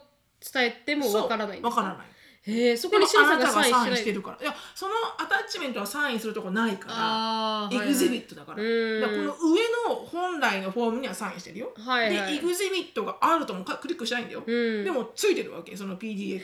Speaker 1: 伝えてもわからないんです
Speaker 2: わからない。
Speaker 1: へえそこにしのさん
Speaker 2: が
Speaker 1: がサイン
Speaker 2: インしてるから。いやそのアタッチメントはサインするとこないから。エグゼビットだから。
Speaker 1: うん
Speaker 2: だからこの上の本来のフォームにはサインしてるよ。
Speaker 1: はいはい
Speaker 2: で、エグゼビットがあるともかクリックしないんだよ。
Speaker 1: うん
Speaker 2: でもついてるわけ、その PDF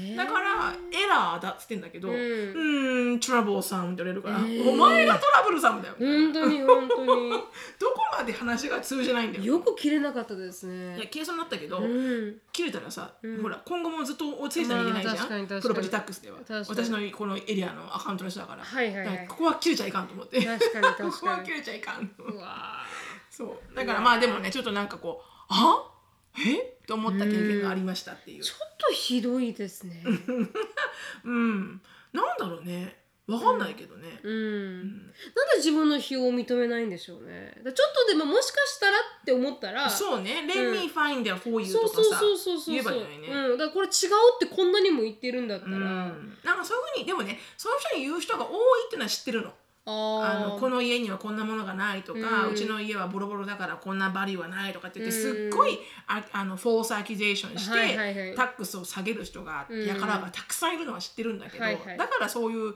Speaker 2: に。だから、エラーだっつってんだけど、う
Speaker 1: うん
Speaker 2: ーん、トラブルさんって言われるから、お前がトラブルさんだよ。
Speaker 1: 本当に本当に
Speaker 2: どこまで話が通じないんだよ。
Speaker 1: よく切れなかったです
Speaker 2: いや
Speaker 1: ね
Speaker 2: 計算になったけど、
Speaker 1: うん
Speaker 2: 切れたらさ、ほら今後もずっとおついてなきゃいけないじゃん、プロパティタックスでは。私のこのエリアのアカウントの人だから,、
Speaker 1: はいはいはい。
Speaker 2: ここは切れちゃいかんと思って。
Speaker 1: 確かに確かに。
Speaker 2: ここは切れちゃいかん
Speaker 1: うわ
Speaker 2: そう。だからまあでもねちょっとなんかこうあ？え？と思った経験がありましたっていう。
Speaker 1: ーちょっとひどいですね。
Speaker 2: うん。なんだろうねわかんないけどね、
Speaker 1: うん。なんで自分の非を認めないんでしょうね。だちょっとでももしかしたらって思ったら
Speaker 2: そうね「Let me find there for you」とかさ
Speaker 1: そうそうそう
Speaker 2: 言えばいいのにね、
Speaker 1: うん、だからこれ違うってこんなにも言ってるんだったら、
Speaker 2: うん。なんかそういうふうにでもねそういう人に言う人が多いっていうのは知ってるの。
Speaker 1: あ
Speaker 2: のこの家にはこんなものがないとか、
Speaker 1: う
Speaker 2: うんちの家はボロボロだからこんなバリューはないとかって言って、
Speaker 1: うん。
Speaker 2: すっごいああの false accusation して、
Speaker 1: はいはいはい。
Speaker 2: tax を下げる人が、
Speaker 1: うん。
Speaker 2: やからがたくさんいるのは知ってるんだけど、
Speaker 1: はいはい。
Speaker 2: だからそういう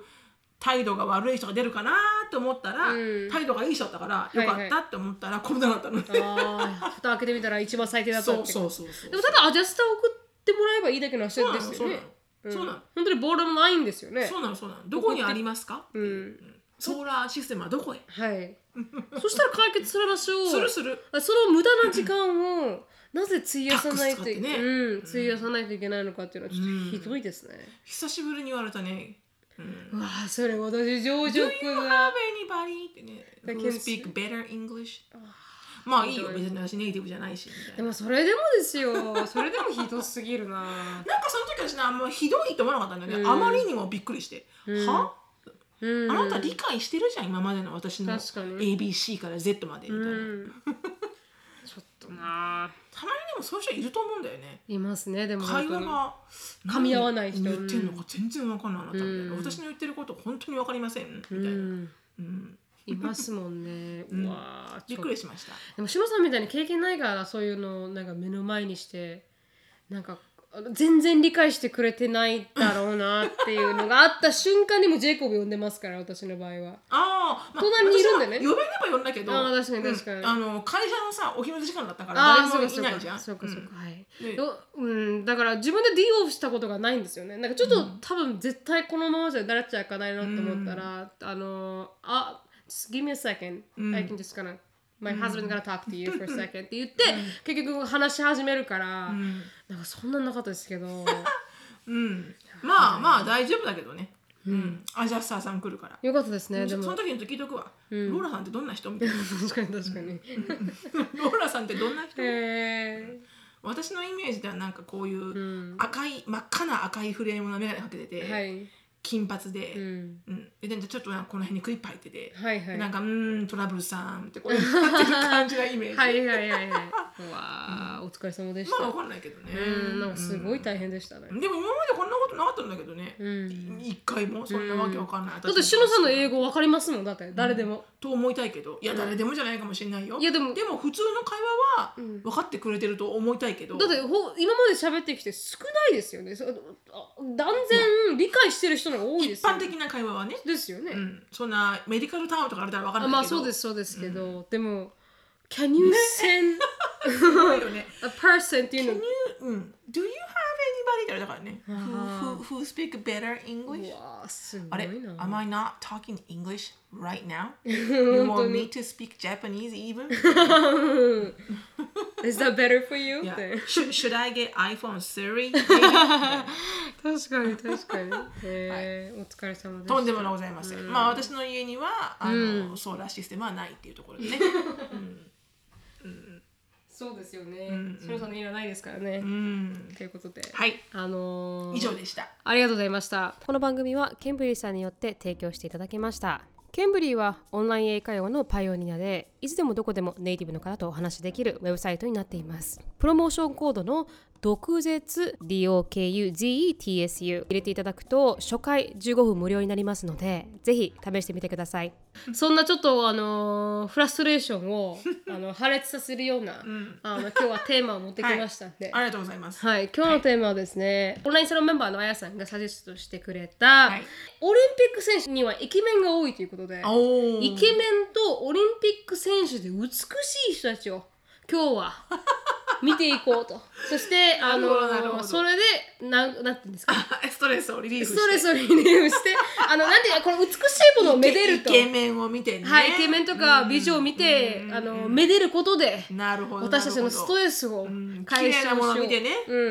Speaker 2: 態度が悪い人が出るかなって思ったら、
Speaker 1: うん。
Speaker 2: 態度がいい人だったからよかったって思ったらこんなだったの。ね。
Speaker 1: あー蓋開けてみたら一番最低だった
Speaker 2: そう
Speaker 1: って
Speaker 2: そうそうそう。
Speaker 1: でもただ adjuster を送ってもらえばいいだけの話
Speaker 2: そうなのそうな
Speaker 1: ですよね
Speaker 2: の。そうなの。
Speaker 1: 本当にボールもないんですよね。
Speaker 2: そうなのそうなの。どこにありますか、
Speaker 1: うん。
Speaker 2: solar system はどこへ？
Speaker 1: はい。そしたら解決する場所を
Speaker 2: するする。
Speaker 1: その無駄な時間をなぜ費やさないと
Speaker 2: タックス使ってね。
Speaker 1: うん、費やさないといけないのかっていうのはちょっとひどいですね。
Speaker 2: 久しぶりに言われたねうん。
Speaker 1: うわあそれ私上
Speaker 2: Do
Speaker 1: 職
Speaker 2: you have? ってね。
Speaker 1: That
Speaker 2: who
Speaker 1: can
Speaker 2: speak better English? まあいいよ。別に私ネイティブじゃないしみたいな。
Speaker 1: でもそれでもですよ。それでもひどすぎるな。
Speaker 2: なんかその時私ねあんまひどいと思わなかったんだよね、
Speaker 1: うん。
Speaker 2: あまりにもびっくりして、
Speaker 1: うん。
Speaker 2: は？
Speaker 1: うん。
Speaker 2: あなた理解してるじゃん今までの私の。
Speaker 1: 確かに。
Speaker 2: ABC から Z までみたいな、
Speaker 1: うんとな。
Speaker 2: たまにでもそういう人いると思うんだよね。
Speaker 1: いますね。でも
Speaker 2: 会話
Speaker 1: 本
Speaker 2: が
Speaker 1: 噛み合わない人。
Speaker 2: 何言ってんのか全然わかんないあなたみたいな、
Speaker 1: うん。
Speaker 2: 私の言ってること本当にわかりません。みた
Speaker 1: 当
Speaker 2: いな、
Speaker 1: にうん。
Speaker 2: うん
Speaker 1: いますもんね、
Speaker 2: うん。
Speaker 1: うわあ
Speaker 2: びっくりしました。
Speaker 1: でもしのさんみたいに経験ないからそういうのをなんか目の前にしてなんか全然理解してくれてないだろうなっていうのがあった瞬間にもジェイコブ呼んでますから私の場合は。
Speaker 2: ああ、まあ、
Speaker 1: 隣にいるんだね。
Speaker 2: 呼べれば呼んだけど
Speaker 1: あー確かに確かに。
Speaker 2: うんあの会社のさお昼時間だったから
Speaker 1: ああ
Speaker 2: 誰も
Speaker 1: そうかそうか。
Speaker 2: いないじゃん。
Speaker 1: そうかそうか、はい。
Speaker 2: ね
Speaker 1: どうん、だから自分で D オフしたことがないんですよね。なんかちょっと、多分絶対このままじゃ慣れちゃいかないなと思ったら、あのあ just give me a second、I can just gonna my husband gonna talk to you for a second. って言って、結局話し始めるから、
Speaker 2: うん。
Speaker 1: なんかそんなんなかったですけど。
Speaker 2: うん、まあまあ大丈夫だけどね、うん、アジャスターさん来るから、
Speaker 1: よかったですねでも。
Speaker 2: その時に聞いとくわ、ローラさんってどんな人みたいな。
Speaker 1: 確かに確かに、
Speaker 2: ローラさんってどんな人？
Speaker 1: へ
Speaker 2: 私のイメージではなんかこういう
Speaker 1: うん。
Speaker 2: 赤い、真っ赤な赤いフレームの眼鏡かけてて、
Speaker 1: えはい、
Speaker 2: 金髪で、
Speaker 1: う
Speaker 2: うん。
Speaker 1: ん、
Speaker 2: ででちょっとこの辺にクリップ入ってて、
Speaker 1: はいはい。
Speaker 2: なんかうーんトラブルさんってこう感じがイメージ、
Speaker 1: はいはいはいはい。うわーお疲れ様でした、
Speaker 2: まあわかんないけどね、
Speaker 1: うんなんかすごい大変でしたね、
Speaker 2: でも今までこんなことなかったんだけどね、
Speaker 1: うん。
Speaker 2: 一回もそんなわけわかんない、
Speaker 1: だってしのさんの英語わかりますもん。だって誰でも、
Speaker 2: と思いたいけどいや誰でもじゃないかもしれないよ。
Speaker 1: いやでも
Speaker 2: でも普通の会話は
Speaker 1: ん。
Speaker 2: 分かってくれてると思いたいけど、
Speaker 1: だってほ今まで喋ってきて少ないですよね。そあ断然理解してる人の方が多いですよ
Speaker 2: 一般的な会話はね、
Speaker 1: ですよね、
Speaker 2: うん、そんなメディカルタームとかあれたら分かん
Speaker 1: あ
Speaker 2: ないけど。
Speaker 1: まあそうですそうですけど、でも Can you send
Speaker 2: すごいよね。
Speaker 1: a person っていう
Speaker 2: Can
Speaker 1: の
Speaker 2: you, うん、Do you 言われたからね who,
Speaker 1: あ
Speaker 2: who, who speak better
Speaker 1: う
Speaker 2: English?
Speaker 1: わーすご
Speaker 2: あれ
Speaker 1: いな
Speaker 2: Am I not talking English right now? You want
Speaker 1: に
Speaker 2: me to speak Japanese even?
Speaker 1: Is that better for you? っ
Speaker 2: Yeah.
Speaker 1: て
Speaker 2: Should, should I get iPhone 3?
Speaker 1: 確かに確かにへーお疲れ様でした
Speaker 2: とんでもございません。まあ私の家にはあの、ソーラーシステムはないっていうところでね。
Speaker 1: そうですよねしのさんの家はないですからね、
Speaker 2: うん。
Speaker 1: ということで、
Speaker 2: はい。
Speaker 1: あのー
Speaker 2: 以上でした。
Speaker 1: ありがとうございました。この番組はケンブリーさんによって提供していただきました。ケンブリーはオンライン英会話のパイオニアで、いつでもどこでもネイティブの方とお話しできるウェブサイトになっています。プロモーションコードの毒舌 DOKUZETSU 入れていただくと初回15分無料になりますので、ぜひ試してみてください。そんなちょっとあのーフラストレーションを あの破裂させるような、あの今日はテーマを持ってきましたんで。
Speaker 2: ありがとうございます。
Speaker 1: はい、今日のテーマはですね、オンラインサロンメンバーのあやさんがサジェストしてくれた、
Speaker 2: はい
Speaker 1: オリンピック選手にはイケメンが多いということで、
Speaker 2: お
Speaker 1: イケメンとオリンピック選手で美しい人たちを今日は見ていこうと。そして、あの
Speaker 2: ど
Speaker 1: それで、なんなんていうんですか、
Speaker 2: ストレスをリリーフして。
Speaker 1: ストレスをリリーフして、あの、なんていうか、この美しいものをめでると。
Speaker 2: イケメンを見てね。
Speaker 1: はい、イケメンとか美女を見て、あの、めでることで、
Speaker 2: なるほど。
Speaker 1: 私たちのスト
Speaker 2: レ
Speaker 1: レスを
Speaker 2: 綺
Speaker 1: 解消しよう。
Speaker 2: のを見てね。
Speaker 1: うん
Speaker 2: うんう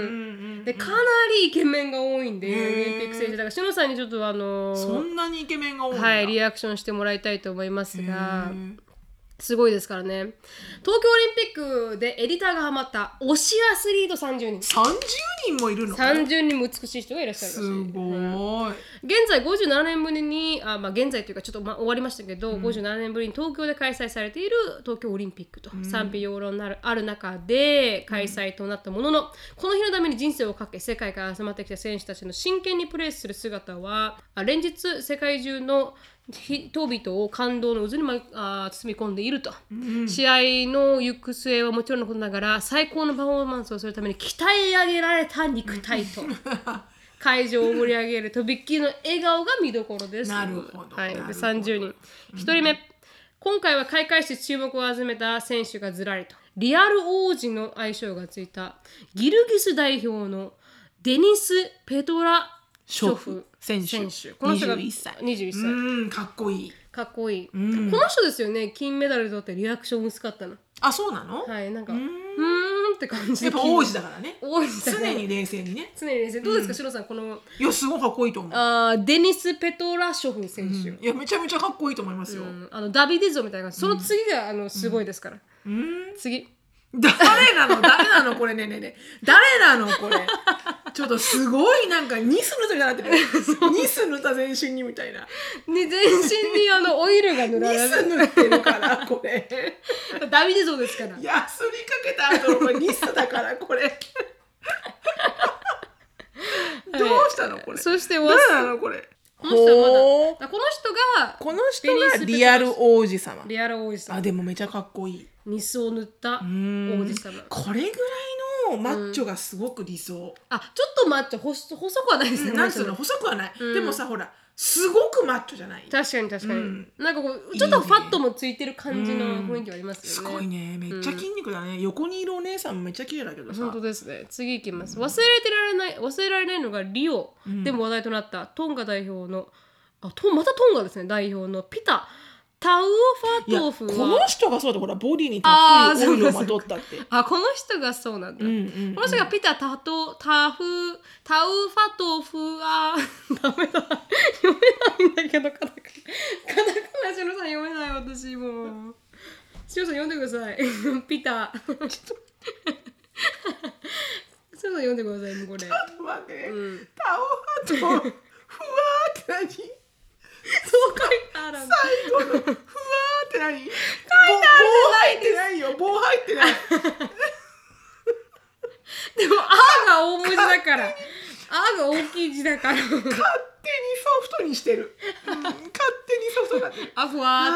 Speaker 2: ん
Speaker 1: でかなりイケメンが多いんで、オリンピック選手だから、しのさんにちょっとあの
Speaker 2: そんなにイケメンが多い。
Speaker 1: はい、リアクションしてもらいたいと思います
Speaker 2: へ
Speaker 1: が、
Speaker 2: ー
Speaker 1: すごいですからね。東京オリンピックでエディターがハマった推しアスリート30人。
Speaker 2: 30人もいるの
Speaker 1: ？30人も美しい人がいらっしゃる
Speaker 2: すごい。
Speaker 1: 現在57年ぶりにあ、まあ、現在というかちょっと、まあ、終わりましたけど、57年ぶりに東京で開催されている東京オリンピックと賛否両論なるある中で開催となったものの、この日のために人生をかけ世界から集まってきた選手たちの真剣にプレーする姿はあ連日世界中の人々を感動の渦に、まあ、包み込んでいると、試合の行く末はもちろんのことながら最高のパフォーマンスをするために鍛え上げられた肉体と。会場を盛り上げるとびっきりの笑顔が見どころです。
Speaker 2: なるほど。
Speaker 1: はい、で
Speaker 2: なるほど。
Speaker 1: 30人。1人目、今回は開会式注目を集めた選手がずらりと。リアル王子の愛称がついたギルギス代表のデニス・ペトラショフ
Speaker 2: 選手。
Speaker 1: 選手。この人が
Speaker 2: 21歳。
Speaker 1: 21歳。
Speaker 2: うん、かっこいい。
Speaker 1: かっこいい、
Speaker 2: ん。
Speaker 1: この人ですよね、金メダル取ってリアクション薄かったの。
Speaker 2: あそうなの、
Speaker 1: はいなんかうー
Speaker 2: うーん
Speaker 1: んって感じ
Speaker 2: やっぱ王子だからね。
Speaker 1: 王子だから。
Speaker 2: 常に冷静にね。
Speaker 1: 常に冷静。どうですか、シロさんこの。
Speaker 2: いやすごいかっこいいと思う、
Speaker 1: あーデニス・ペトラショフ選手、
Speaker 2: いやめちゃめちゃかっこいいと思いますよ、
Speaker 1: うん。あのダビデ像みたいな感じ。その次があのすごいですから、
Speaker 2: うん。
Speaker 1: 次。
Speaker 2: 誰なの？誰なの？これ。ねねね誰なの？これちょっとすごいなんかニス塗ったみたいになってる。ニス塗った全身にみたいな。
Speaker 1: で全身にあのオイルが塗ら
Speaker 2: ニ
Speaker 1: れ
Speaker 2: ス塗ってるからこれ。
Speaker 1: るダビデ像ですから。
Speaker 2: やすりかけた後のこれニスだからこれ。どうしたのこれ？
Speaker 1: そして
Speaker 2: 誰なのこれ？
Speaker 1: この人この人が
Speaker 2: この人がリアル王子様。
Speaker 1: リアル王子様。
Speaker 2: あでもめちゃかっこいい。
Speaker 1: ニスを塗った王
Speaker 2: うん。
Speaker 1: 子様。
Speaker 2: これぐらいのマッチョがすごく理想、
Speaker 1: あちょっと待って細細くはないですね、
Speaker 2: なんつうの
Speaker 1: こ
Speaker 2: 細くはない、
Speaker 1: うん。
Speaker 2: でもさほらすごくマッチョじゃない。
Speaker 1: 確かに確かに、
Speaker 2: うん。
Speaker 1: なんかこうちょっとファットもついてる感じの雰囲気あります
Speaker 2: す
Speaker 1: よね、
Speaker 2: ごいね。めっちゃ筋肉だね、横にいるお姉さんもめっちゃ綺麗だけどさ。
Speaker 1: 本当ですね。次いきます。忘れてられない忘れられないのがリオ。でも話題となったトンガ代表のあトンまたトンガですね。代表のピタタウオファトーフは。
Speaker 2: の人がそうだほらボディにたっぷりオイルをまとったって。
Speaker 1: あこの人がそうなんだ、
Speaker 2: うんうんうん。
Speaker 1: この人がピタタトタフタウファトフは ダメだ。読めないんだけどカタカナカタカナシロさん読めない私もう。シロさん読んでください。ピタ。ちょっとシロさん読んでくださいもうこれ。
Speaker 2: ちょっと待って、
Speaker 1: うん。
Speaker 2: タオハとふわーって何？
Speaker 1: そう書いてあるんだ。
Speaker 2: 最後のふわーって何？書いてある棒入ってないよ棒入ってない。
Speaker 1: でも「あ」が大文字だから「あ」が大きい字だから。
Speaker 2: 勝 手にソフトにしてる、うん、勝手にソフトになってる。
Speaker 1: あふわ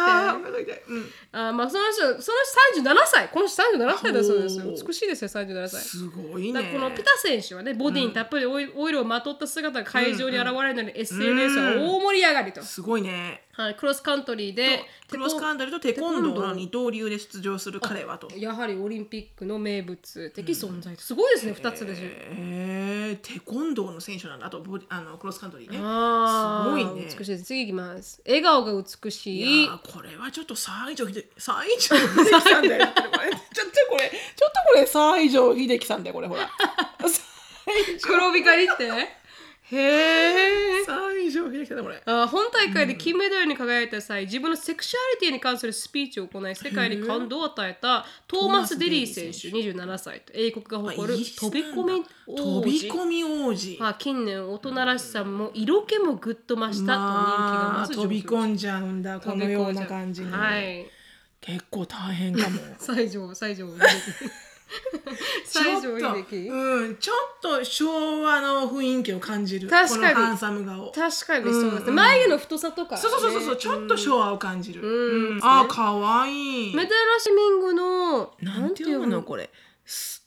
Speaker 1: ーって。
Speaker 2: あ
Speaker 1: まあその人その人37歳この人37歳だそうですよ。美しいですよ37歳
Speaker 2: すごいね。
Speaker 1: このピタ選手はねボディにたっぷりオイルをまとった姿が会場に現れるので、SNS は大盛り上がりと、
Speaker 2: すごいね。
Speaker 1: はい、クロスカントリーで
Speaker 2: クロスカントリーとテコンドー。の二刀流で出場する彼はと。
Speaker 1: やはりオリンピックの名物的存在と。すごいですね、2つでしょ
Speaker 2: えー、テコンドーの選手なんだ。あとあのクロスカントリーねすごいね。
Speaker 1: 美しいです。次いきます。笑顔が美しい。
Speaker 2: いやーこれはちょっと西城秀西城秀樹さんだよ。こ れちょっとこれちょっとこれ西城秀樹さんだよこれほら。
Speaker 1: 黒光って？へえ
Speaker 2: 西城秀樹さんだこれ。
Speaker 1: あ本大会で金メダルに輝いた際、自分のセクシュアリティに関するスピーチを行い世界に感動を与えたトーマス・デリー選手27歳と英国が誇る飛び込み王
Speaker 2: 飛
Speaker 1: 子
Speaker 2: び込み王子。
Speaker 1: まあ、近年大人らしさも色気もぐっと増したと人気が
Speaker 2: まあ飛び
Speaker 1: ん
Speaker 2: 込んじゃうんだこのような感じに、
Speaker 1: はい。
Speaker 2: 結構大変かも。
Speaker 1: 西条西条秀樹
Speaker 2: ちょ
Speaker 1: 西
Speaker 2: っとうん、ちょっと昭和の雰囲気を感じる。
Speaker 1: 確かに。
Speaker 2: このハンサム顔。
Speaker 1: 確かにそうですね、
Speaker 2: うん。
Speaker 1: 眉毛の太さとか、ね、
Speaker 2: そうそうそうそう、ちょっと昭和を感じる、
Speaker 1: うん。
Speaker 2: あーかわいい。
Speaker 1: メタラシミングの
Speaker 2: なんていうの？
Speaker 1: こ
Speaker 2: これ。す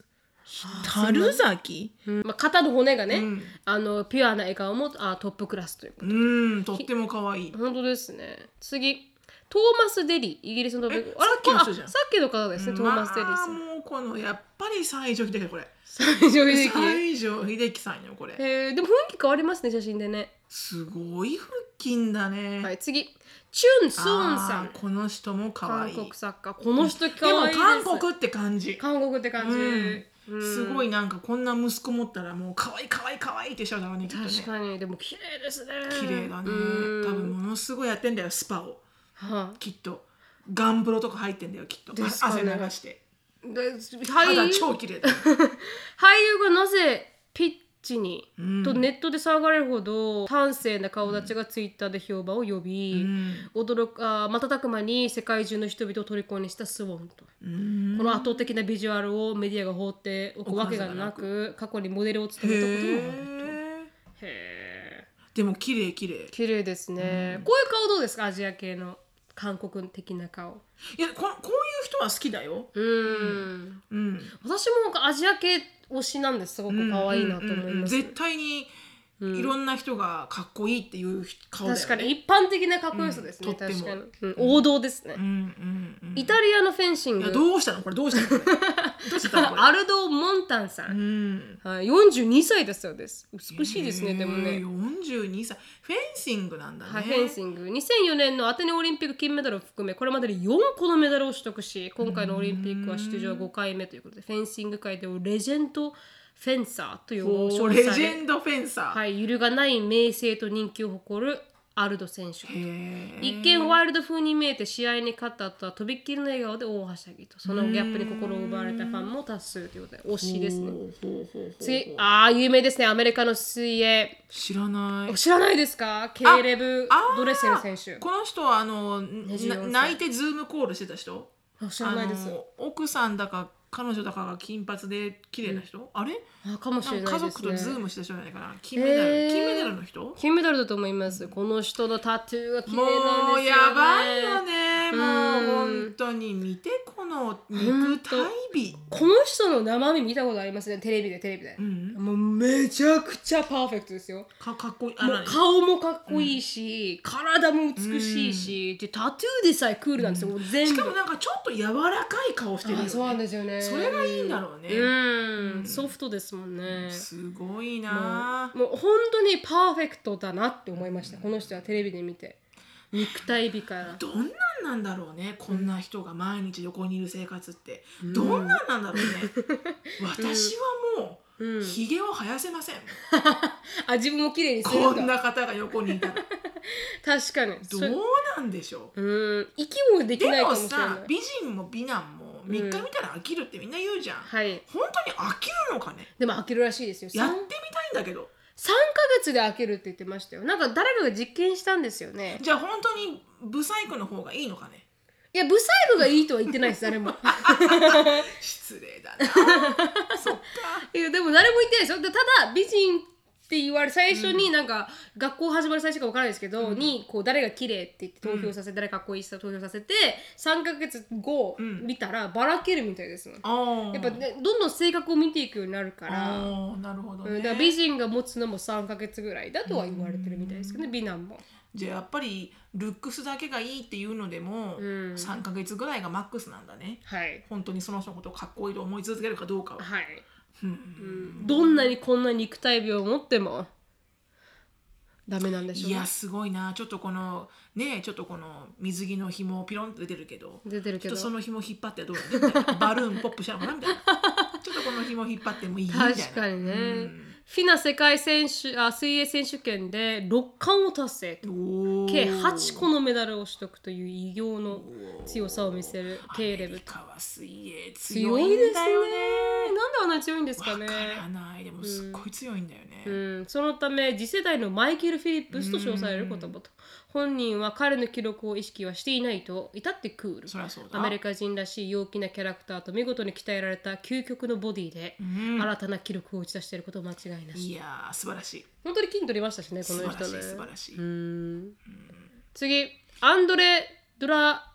Speaker 2: 樽崎？
Speaker 1: れ、うん。まあ、肩の骨がね、
Speaker 2: うん。
Speaker 1: あのピュアな笑顔もあトップクラスという
Speaker 2: うんとってもかわいい。
Speaker 1: 本当ですね。次トーマス・デリイギリスのトップ
Speaker 2: えさっきの人じゃん。
Speaker 1: あさっきの方ですね、トーマス・デリ
Speaker 2: まあ
Speaker 1: さん。
Speaker 2: もうこのやっぱり西城秀樹これ。
Speaker 1: 西条秀樹。
Speaker 2: 西城秀樹さんよこれ。
Speaker 1: えー、でも雰囲気変わりますね写真でね。
Speaker 2: すごい腹筋だね、
Speaker 1: はい次。チュン・スーンさん。
Speaker 2: この人もかわ
Speaker 1: 韓
Speaker 2: い。い
Speaker 1: 国作家。この人可愛いです。
Speaker 2: 韓国って感じ。
Speaker 1: 韓国って感じ、
Speaker 2: うん。
Speaker 1: うん。
Speaker 2: すごいなんかこんな息子持ったらもう可愛い可愛い可愛いってしちゃうだろうねきっとね。
Speaker 1: 確かに。でも綺麗ですね。
Speaker 2: 綺麗だね。
Speaker 1: うん。
Speaker 2: 多分ものすごいやってんだよスパを
Speaker 1: は
Speaker 2: きっと。ガンプロとか入ってんだよきっと。
Speaker 1: ね。
Speaker 2: 汗流して。
Speaker 1: 俳
Speaker 2: 肌
Speaker 1: 優
Speaker 2: 超綺麗だよ。
Speaker 1: 俳優がなぜピッチに、
Speaker 2: うん。
Speaker 1: とネットで騒がれるほど端正な顔立ちがツイッターで評判を呼び、
Speaker 2: うん。
Speaker 1: 驚くあ瞬く間に世界中の人々を虜にしたスウォンと、
Speaker 2: うん。
Speaker 1: この圧倒的なビジュアルをメディアが放っておくわけがなく過去にモデルを務めたこともあると。
Speaker 2: へ
Speaker 1: え
Speaker 2: でも綺麗綺麗。
Speaker 1: 綺麗ですね、こういう顔どうですか？アジア系の韓国的な顔。
Speaker 2: いやここういう人は好きだよ。
Speaker 1: うーん。
Speaker 2: うん。
Speaker 1: 私もアジア系推しなんです。すごく可愛いなと思います、
Speaker 2: 絶対にいろんな人がかっこいいっていう顔だよね。
Speaker 1: 確かに。一般的なかっこよさですね、
Speaker 2: うん。とっても。
Speaker 1: 確かに、うん。王道ですね、
Speaker 2: うんうんうん。
Speaker 1: イタリアのフェンシン
Speaker 2: いや
Speaker 1: グ
Speaker 2: どうしたのこれ？どうしたのこれ？どうしたのこれ？
Speaker 1: アルド・モンタンさ、
Speaker 2: うん。ん
Speaker 1: はい、42歳だそうです。美しいですね、でもね。
Speaker 2: 42歳。フェンシングなんだね、
Speaker 1: はい、フェンシング。2004年のアテネオリンピック金メダルを含めこれまでに4個のメダルを取得し今回のオリンピックは出場5回目ということでフェンシング界ではレジェンドフェンサーという
Speaker 2: お
Speaker 1: 称
Speaker 2: ーレジェンドフェンサー、
Speaker 1: はい、揺るがない名声と人気を誇るアルド選手。一見ワイルド風に見えて試合に勝った後はとびっきりの笑顔で大はしゃぎと。そのギャップに心を奪われたファンも多数ということで推しですね。次ああ有名ですね。アメリカの水泳。
Speaker 2: 知らない。
Speaker 1: 知らないですか？ケイレブ・ドレセル選手。
Speaker 2: この人はあの
Speaker 1: 24歳
Speaker 2: な泣いてズームコールしてた人？
Speaker 1: あ知らないです。
Speaker 2: 奥さんだか彼女だかが金髪で綺麗な人、あれ？
Speaker 1: あかもしれ
Speaker 2: な
Speaker 1: いですね。
Speaker 2: 族とズームした人じゃないかな。金メダル、
Speaker 1: へー。
Speaker 2: 金メダルの人？
Speaker 1: 金メダルだと思います。この人のタトゥーが綺麗
Speaker 2: も
Speaker 1: なんですよ、ね、
Speaker 2: うやばいよね。もう
Speaker 1: うん
Speaker 2: 本当に見てこの肉体美。
Speaker 1: この人の生身見たことありますね。テレビでテレビで。
Speaker 2: う、ん。
Speaker 1: もうめちゃくちゃパーフェクトですよ。
Speaker 2: かかっこいい。
Speaker 1: 顔もかっこいいし、体も美しいし、でタトゥーでさえクールなんですよ、もう全部。
Speaker 2: しかもなんかちょっと柔らかい顔してるよね。
Speaker 1: あそうなんですよね。
Speaker 2: それがいいんだろうね。
Speaker 1: うん、ソフトですもんね、
Speaker 2: すごいな。
Speaker 1: もう本当にパーフェクトだなって思いましたこの人はテレビで見て。肉体美から。
Speaker 2: どんなんなんだろうねこんな人が毎日横にいる生活って、どんなんなんだろうね。私はもう、ひげを生やせません。
Speaker 1: あ自分も綺麗にする
Speaker 2: こん
Speaker 1: んだ
Speaker 2: な方が横にいたら。
Speaker 1: 確かに。
Speaker 2: ど
Speaker 1: そう
Speaker 2: なんでしょう。
Speaker 1: うん。息もでき
Speaker 2: でも
Speaker 1: ないかもしれない。
Speaker 2: さ美人も美男も3日見たら飽きるってみんな言うじゃん、
Speaker 1: はい。
Speaker 2: 本当に飽きるのかね？
Speaker 1: でも飽きるらしいですよ。3, 3
Speaker 2: やってみたいんだけど。
Speaker 1: ヶ月で飽きるって言ってましたよ。なんか誰かが実験したんですよね。
Speaker 2: じゃあ本当にブサイクの方がいいのかね？
Speaker 1: いやブサイクがいいとは言ってないです誰も。
Speaker 2: 失礼だな。そっか。
Speaker 1: いやでも誰も言ってないですよ。でただ美人って言われ最初になんか、学校始まる最初か分からないですけど、にこう誰が綺麗って言って投票させて、誰かっこいい人投票させて3ヶ月後
Speaker 2: ん。
Speaker 1: 見たらばらけるみたいですもん
Speaker 2: あ
Speaker 1: やっぱねどんどん性格を見ていくようになるから。
Speaker 2: あーなるほどね、
Speaker 1: うんだから美人が持つのも3ヶ月ぐらいだとは言われてるみたいですけどね美男も。
Speaker 2: じゃあやっぱりルックスだけがいいっていうのでも、
Speaker 1: ん。
Speaker 2: 3ヶ月ぐらいがマックスなんだね。
Speaker 1: はい。
Speaker 2: 本当にその人のことをかっこいいと思い続けるかどうかは、
Speaker 1: はい、
Speaker 2: うん。
Speaker 1: どん。なにこん。な肉体美を持ってもダメなん。でしょう
Speaker 2: いやすごいなちょっとこのねちょっとこの水着の紐ピロンと出てるけど
Speaker 1: 出てるけど
Speaker 2: その紐引っ張ってどうやバルーンポップしたのかなみたいなちょっとこの紐引っ張ってもいいみたいな
Speaker 1: 確かにね、
Speaker 2: うん。
Speaker 1: フィナ世界選手あ水泳選手権で6冠を達成と。計8個のメダルを取得という偉業の強さを見せるケイレブ
Speaker 2: アメリカは水泳強い
Speaker 1: ですね。
Speaker 2: だよね。
Speaker 1: なんであんなに強いんですかね。
Speaker 2: わからない。でもすっごい強いんだよね、
Speaker 1: うん、そのため次世代のマイケル・フィリップスと称される言葉と本人は彼の記録を意識はしていないと至ってクール。
Speaker 2: そりゃそうだ。
Speaker 1: アメリカ人らしい陽気なキャラクターと見事に鍛えられた究極のボディで、
Speaker 2: ん。
Speaker 1: 新たな記録を打ち出していること間違いなし。
Speaker 2: いやー素晴らしい。
Speaker 1: 本当に金取りましたしねこ
Speaker 2: 素晴らしい
Speaker 1: の人ね
Speaker 2: 素晴らしい、
Speaker 1: うん。次アンドレ・ドラ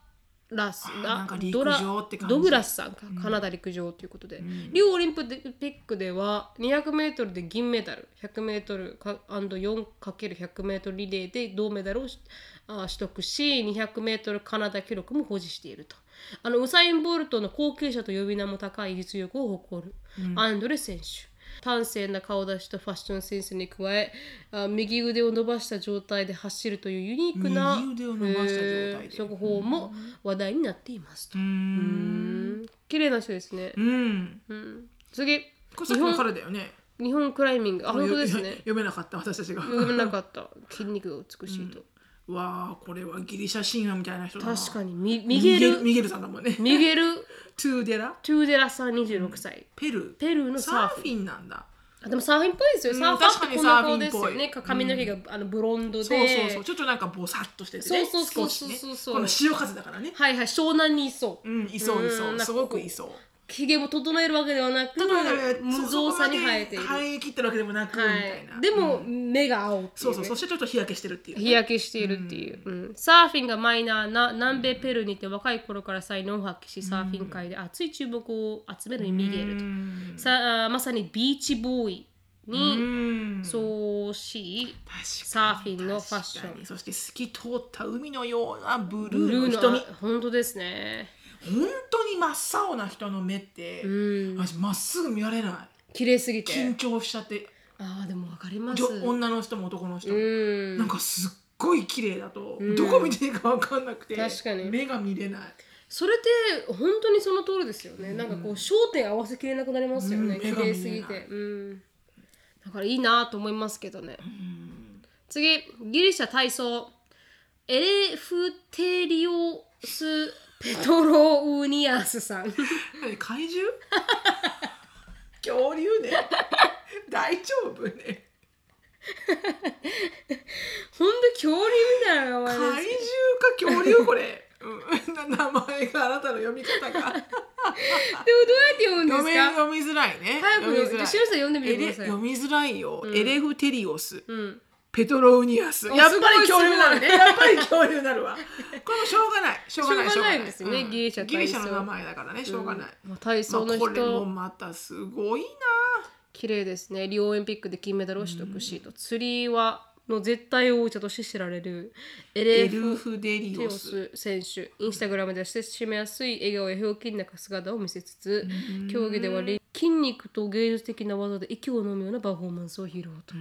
Speaker 1: ラス
Speaker 2: あなんか陸
Speaker 1: ドラドグラスさんか、カナダ陸上ということで、リオオリンピックでは 200m で銀メダル 100m か &4×100m リレーで銅メダルをしあ取得し 200m カナダ記録も保持していると。あのウサイン・ボルトの後継者と呼び名も高い実力を誇る、アンドレ選手端正な顔立ちとファッションセンスに加えあ右腕を伸ばした状態で走るというユニークな
Speaker 2: 右腕を伸ばした状態で。
Speaker 1: えー速報も話題になっていますと。
Speaker 2: うーん。
Speaker 1: うん。綺麗な人ですね。
Speaker 2: うん。
Speaker 1: うん。次。
Speaker 2: これさっきの彼だよね。
Speaker 1: 日本クライミング。あ本当ですね。
Speaker 2: 読めなかった私たちが。
Speaker 1: 読めなかった。筋肉が美しいと。
Speaker 2: わあこれはギリシャ神話みたいな人だな。
Speaker 1: 確かに。ミ
Speaker 2: ミ
Speaker 1: ミゲル
Speaker 2: ミゲルさんだもんね。
Speaker 1: ミゲル・
Speaker 2: トゥーデラ？
Speaker 1: トゥーデラさん26歳。
Speaker 2: ペルー。
Speaker 1: ペルーのサーフィン。
Speaker 2: サーフィンなんだ。
Speaker 1: あでもサーフィンっぽいですよ。
Speaker 2: うん
Speaker 1: サーファーってこんな顔ですよ
Speaker 2: 確かにサーフィンっぽい。
Speaker 1: ね。か髪の毛があのブロンドで。
Speaker 2: そうそうそう。ちょっとなんかボサッとしててね。
Speaker 1: そうそうそう
Speaker 2: 少しね。
Speaker 1: そうそう
Speaker 2: この潮風だからね。
Speaker 1: はいはい。湘南にいそう。
Speaker 2: うんいそういそ
Speaker 1: う。ん
Speaker 2: うすごくいそう
Speaker 1: ひげも整えるわけではなく無造作に生えている。
Speaker 2: 生え切ってるわけでもなくみ
Speaker 1: は
Speaker 2: たいな、
Speaker 1: い、でも、目が青ね、
Speaker 2: そうそう。そしてちょっと日焼けしてるっていうね、
Speaker 1: 日焼けしているっていう、うん。サーフィンがマイナーな南米ペルーにて若い頃から才能を発揮しサーフィン界で熱い注目を集めるミゲルと、まさにビーチボーイに、
Speaker 2: うん。
Speaker 1: そしい
Speaker 2: 確かに
Speaker 1: サーフィンのファッション。
Speaker 2: そして透き通った海のようなブル
Speaker 1: ーの
Speaker 2: 瞳。
Speaker 1: 本当ですね
Speaker 2: 本当に真っ青な人の目って、
Speaker 1: うん。
Speaker 2: 私まっすぐ見られない。
Speaker 1: 綺麗すぎて。
Speaker 2: 緊張しちゃって。
Speaker 1: ああでもわかります。
Speaker 2: 女の人も男の人も、
Speaker 1: うん。
Speaker 2: なんかすっごい綺麗だと、
Speaker 1: うん。
Speaker 2: どこ見ていいか分かんなくて
Speaker 1: 確かに。
Speaker 2: 目が見れない。
Speaker 1: それって本当にその通りですよね、なんかこう焦点合わせきれなくなりますよね、
Speaker 2: うん。
Speaker 1: 綺麗すぎて。うん。だからいいなと思いますけどね、次ギリシャ体操。エレフテリオス・ペトロウニアスさん。
Speaker 2: 何怪獣？恐竜ね。大丈夫ね。
Speaker 1: ほんと恐竜みたいな名前
Speaker 2: 怪
Speaker 1: です
Speaker 2: 獣か恐竜これ、うん、な名前があなたの読み方が。
Speaker 1: でもどうやって読むんですか？
Speaker 2: 読みづらいね。
Speaker 1: 早く
Speaker 2: 読みづらい。
Speaker 1: じゃあしのさん読んでみてください。
Speaker 2: 読みづらいよ、エレフテリオス、
Speaker 1: うん
Speaker 2: ペトロウニアス。
Speaker 1: お
Speaker 2: やっぱり恐竜になるね。やっぱり恐竜になるわ。これもしょうがない。しょうがない。
Speaker 1: しょうがないんですよね。
Speaker 2: うん。
Speaker 1: ギリシャ
Speaker 2: ギリシャの名前だからね。しょうがない、
Speaker 1: まあ体操の
Speaker 2: まあ、これも
Speaker 1: 人
Speaker 2: またすごいな。
Speaker 1: 綺麗ですね。リオオリンピックで金メダルを取得し、と。釣りはの絶対王者として知られるエ
Speaker 2: エ
Speaker 1: レフ
Speaker 2: ルフデリ
Speaker 1: テオ
Speaker 2: オス。
Speaker 1: ス選手インスタグラムでは親しみやすい笑顔やひょうきんな姿を見せつつ競技では筋肉と芸術的な技で息を飲むようなパフォーマンスを披露と。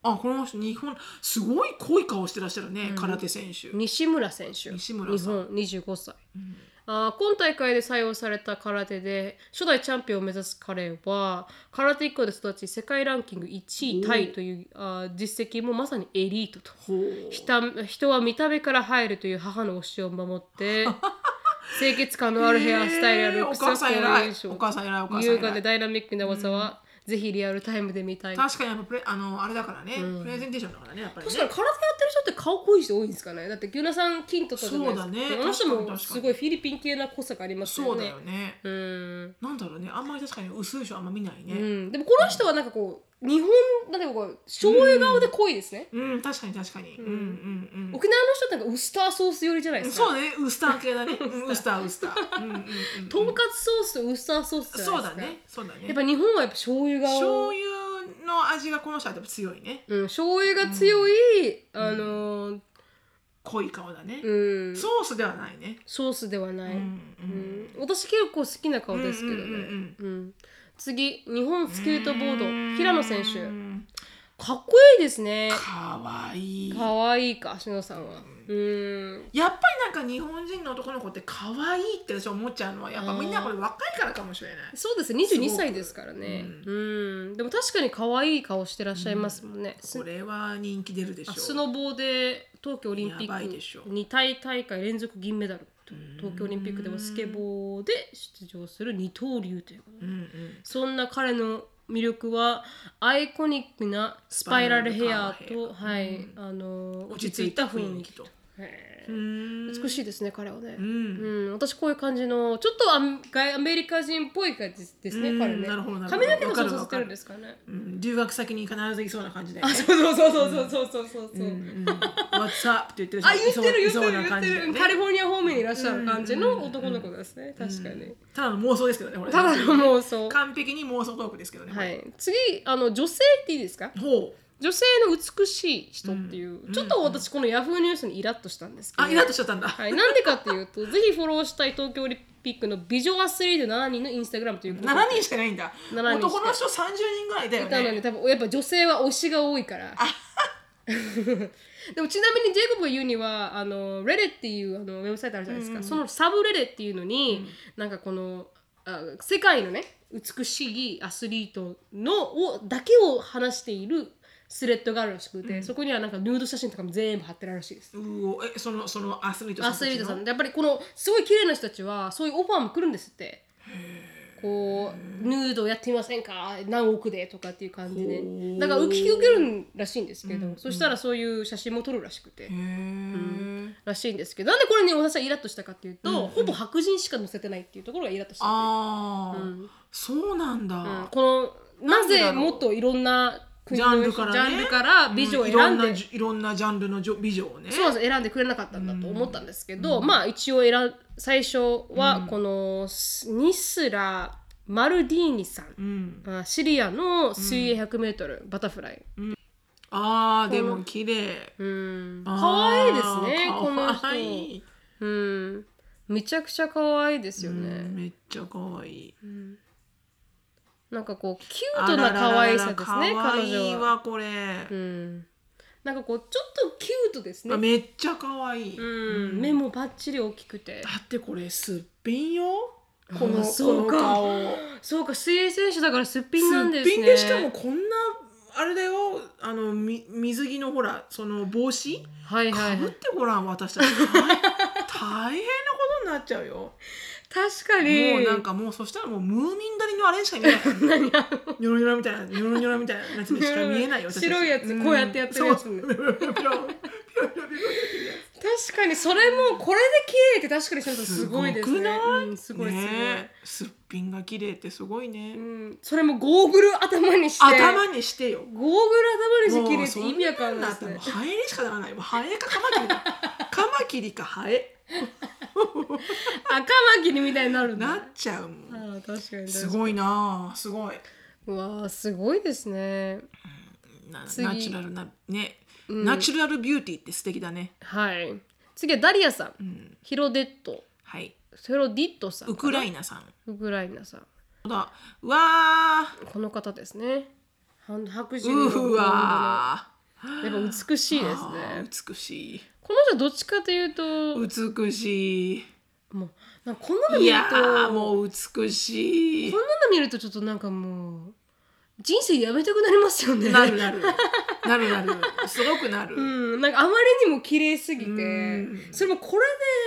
Speaker 2: あこの人日本すごい濃い顔してらっしゃるね、空手選手。
Speaker 1: 西村選手。
Speaker 2: 西村
Speaker 1: 日本25歳、あー今大会で採用された空手で初代チャンピオンを目指す彼は空手一個で育ち世界ランキング1位タイというあー実績もまさにエリートと。人人は見た目から入るという母の教えを守って 清潔感のあるヘアスタイルやルックス
Speaker 2: お母さん偉い。
Speaker 1: 印象
Speaker 2: お母さん偉い。お母さん
Speaker 1: 優雅でダイナミックな技は、ぜひリアルタイムで見たい。
Speaker 2: 確かにやっぱプレあのあれだからね、プレゼンテーションだからねやっぱりね。
Speaker 1: 確かに空手やってる人って顔濃い人多いんですかね。だってギュナさん金取ったじゃないですか。
Speaker 2: そうだね。
Speaker 1: あの人も
Speaker 2: 確かに確かに。
Speaker 1: すごいフィリピン系な濃さがあります
Speaker 2: そうだ
Speaker 1: よね
Speaker 2: よね、
Speaker 1: うん。
Speaker 2: なんだろうね。あんまり確かに薄い人あんま見ないね。
Speaker 1: うん、でもこの人はなんかこう日本なんかこう醤油顔で濃いですね、
Speaker 2: うん、確かに確かに。うん。うんうん
Speaker 1: 沖縄の人ってなんかウスターソース寄りじゃないですか。
Speaker 2: そうだねウスター系だね。う んウスターウスター。うんうんうん
Speaker 1: とんかつソースとウスターソースじゃないですか。
Speaker 2: そうだね。そうだね。
Speaker 1: やっぱ日本はやっぱ醤油顔。
Speaker 2: 醤油の味がこの人はやっぱ強いね。
Speaker 1: うん、醤油が強い、あのー
Speaker 2: 濃い顔だね、
Speaker 1: うん、
Speaker 2: ソースではないね。
Speaker 1: ソースではない、
Speaker 2: うん
Speaker 1: うん。私結構好きな顔ですけどね、
Speaker 2: うんうん。
Speaker 1: うん次日本スケートボード平野選手。
Speaker 2: うん
Speaker 1: かっこいいですね。
Speaker 2: かわいい。
Speaker 1: かわいいかしのさんは。うん。
Speaker 2: やっぱりなんか日本人の男の子って可愛いって私思っちゃうのはやっぱみんなこれ若いからかもしれない。
Speaker 1: そうですね22歳ですからね。うん、でも確かに可愛い顔してらっしゃいますもんね、
Speaker 2: これは人気出るでしょう。
Speaker 1: あスノボーで東京オリンピック2大大会連続銀メダル東京オリンピックではスケボーで出場する二刀流ということで。
Speaker 2: うんうん。
Speaker 1: そんな彼の魅力はアイコニックなスパイラルヘアと、はい、あの落ち着いた雰囲気と。美しいですね彼はね、
Speaker 2: う
Speaker 1: うん。ん私こういう感じのちょっとアメ外アメリカ人っぽい感じですね、
Speaker 2: うん
Speaker 1: 彼ね。
Speaker 2: なるほどなるほど。
Speaker 1: 髪の毛もそうさせてるんですかね。
Speaker 2: うん留学先に必ずいそうな感じだよね
Speaker 1: あそうそうそうそうそうそうそうそう、
Speaker 2: うんうん What's up? って言ってる
Speaker 1: あ言ってる
Speaker 2: いそう
Speaker 1: 言ってる言ってるカリフォルニア方面にいらっしゃる感じの男の子ですね、確かに、
Speaker 2: ただの妄想ですけどねこれ
Speaker 1: ただの妄想
Speaker 2: 完璧に妄想トークですけどね
Speaker 1: はい次あの女性っていいですか
Speaker 2: ほう
Speaker 1: 女性の美しい人っていう、ちょっと私このヤフーニュースにイラッとしたんですけど、
Speaker 2: あイラッとしちゃったんだ。
Speaker 1: はい、なんでかっていうとぜひフォローしたい東京オリンピックの美女アスリート7人のインスタグラムということで。
Speaker 2: 7人しかいないんだ。
Speaker 1: 7人しか。
Speaker 2: 男の人30人ぐらいだよ
Speaker 1: なので
Speaker 2: ね
Speaker 1: 多分やっぱ女性は推しが多いから。でもちなみにジェイコブが言うにはあのレレっていうあのウェブサイトあるじゃないですか、そのサブレレっていうのに、なんかこのあ世界のね美しいアスリートのをだけを話しているスレッドがあるらしくて、そこにはなんかヌード写真とかも全部貼ってあるらしいです。
Speaker 2: うおえそのそのアスリートさん
Speaker 1: アスリートさ
Speaker 2: たち
Speaker 1: んやっぱりこのすごい綺麗な人たちはそういうオファーも来るんですって。こうヌードやってみませんか？何億で？とかっていう感じで。
Speaker 2: ほう
Speaker 1: だから引き受けるらしいんですけど、そしたらそういう写真も撮るらしくて、
Speaker 2: のへえ
Speaker 1: らしいんですけど。なんでこれに私はイラッとしたかっていうと、ほぼ白人しか載せてないっていうところがイラッとしたっていう。
Speaker 2: ああ、そうなんだ、
Speaker 1: うん。このなぜ
Speaker 2: なんでだろう
Speaker 1: もっといろんな国
Speaker 2: ジャン
Speaker 1: の
Speaker 2: ルからね。
Speaker 1: ジャンルから美女を選んで、
Speaker 2: んなじいろんなジャンルの美女をね。
Speaker 1: そうなんです選んでくれなかったんだと思ったんですけど、まあ一応選ん最初はこのニスラマルディーニさん。
Speaker 2: うん。
Speaker 1: あシリアの水泳 100m、バタフライ。
Speaker 2: あーでも綺麗。
Speaker 1: うん。可愛いですねこの人。うん。めちゃくちゃ可愛いですよ
Speaker 2: うん
Speaker 1: ね、
Speaker 2: めっちゃ可愛い
Speaker 1: なんかこうキュートな可愛さですね
Speaker 2: 可
Speaker 1: 彼
Speaker 2: 愛い
Speaker 1: 女は。
Speaker 2: わこれ、
Speaker 1: うん。なんかこうちょっとキュートですね。
Speaker 2: あめっちゃ可愛い、
Speaker 1: うん、目もバッチリ大きくて。
Speaker 2: だってこれすっぴんよ？この
Speaker 1: あそうか。
Speaker 2: この顔。
Speaker 1: そうか水泳選手だからすっぴんなんですね。
Speaker 2: すっぴんでしかもこんなあれだよ。あのみ水着のほらその帽子？
Speaker 1: はいはい、はい、
Speaker 2: かぶってごらん私たち。大大変なことになっちゃうよ
Speaker 1: 確かに。
Speaker 2: もうなんかもうそしたらもうムーミン狩りのあれしか見えない。
Speaker 1: 何あの
Speaker 2: ニョロニョロみたいなニョロニョロみたいなやつでしか見えないよ
Speaker 1: 白いやつこうやってやってるやつ。確かにそれもこれで綺麗って確かにすごいですね。
Speaker 2: すごくない？
Speaker 1: うん、すごいすごい、
Speaker 2: ねえ。すっぴんが綺麗ってすごいね、
Speaker 1: うん、それもゴーグル頭にして。
Speaker 2: 頭にしてよ。
Speaker 1: ゴーグル頭にして綺麗って意味わかんないですね。
Speaker 2: ハエにしかならない。ハエかカマキリだ。カマキリかハエ
Speaker 1: 赤マキリみたいになるんだ
Speaker 2: なっちゃうもん。
Speaker 1: ああ確かに
Speaker 2: すごいな。あすごい。う
Speaker 1: わあすごいですね。
Speaker 2: ナチュラルなね、ナチュラルビューティーって素敵だね。
Speaker 1: はい。次はダリアさん、
Speaker 2: ん。
Speaker 1: ヒロデット
Speaker 2: はい。
Speaker 1: ヒロディットさん
Speaker 2: ウクラ
Speaker 1: イ
Speaker 2: イナさん。
Speaker 1: ウクライナさん。
Speaker 2: そうだうわ
Speaker 1: この方ですね。は白
Speaker 2: ー
Speaker 1: 人の
Speaker 2: うわ
Speaker 1: やっぱ美しいです
Speaker 2: あ
Speaker 1: ね
Speaker 2: ー美しい
Speaker 1: この人どっちかというと
Speaker 2: 美しい。
Speaker 1: もうなんかこんなの見る
Speaker 2: いや
Speaker 1: と
Speaker 2: ーもう美しい。
Speaker 1: こんなの見るとちょっとなんかもう人生やめたくなりますよね。
Speaker 2: なるなる。なるなる。すごくなる、
Speaker 1: うん、なんかあまりにも綺麗すぎて。
Speaker 2: うん。
Speaker 1: それもこ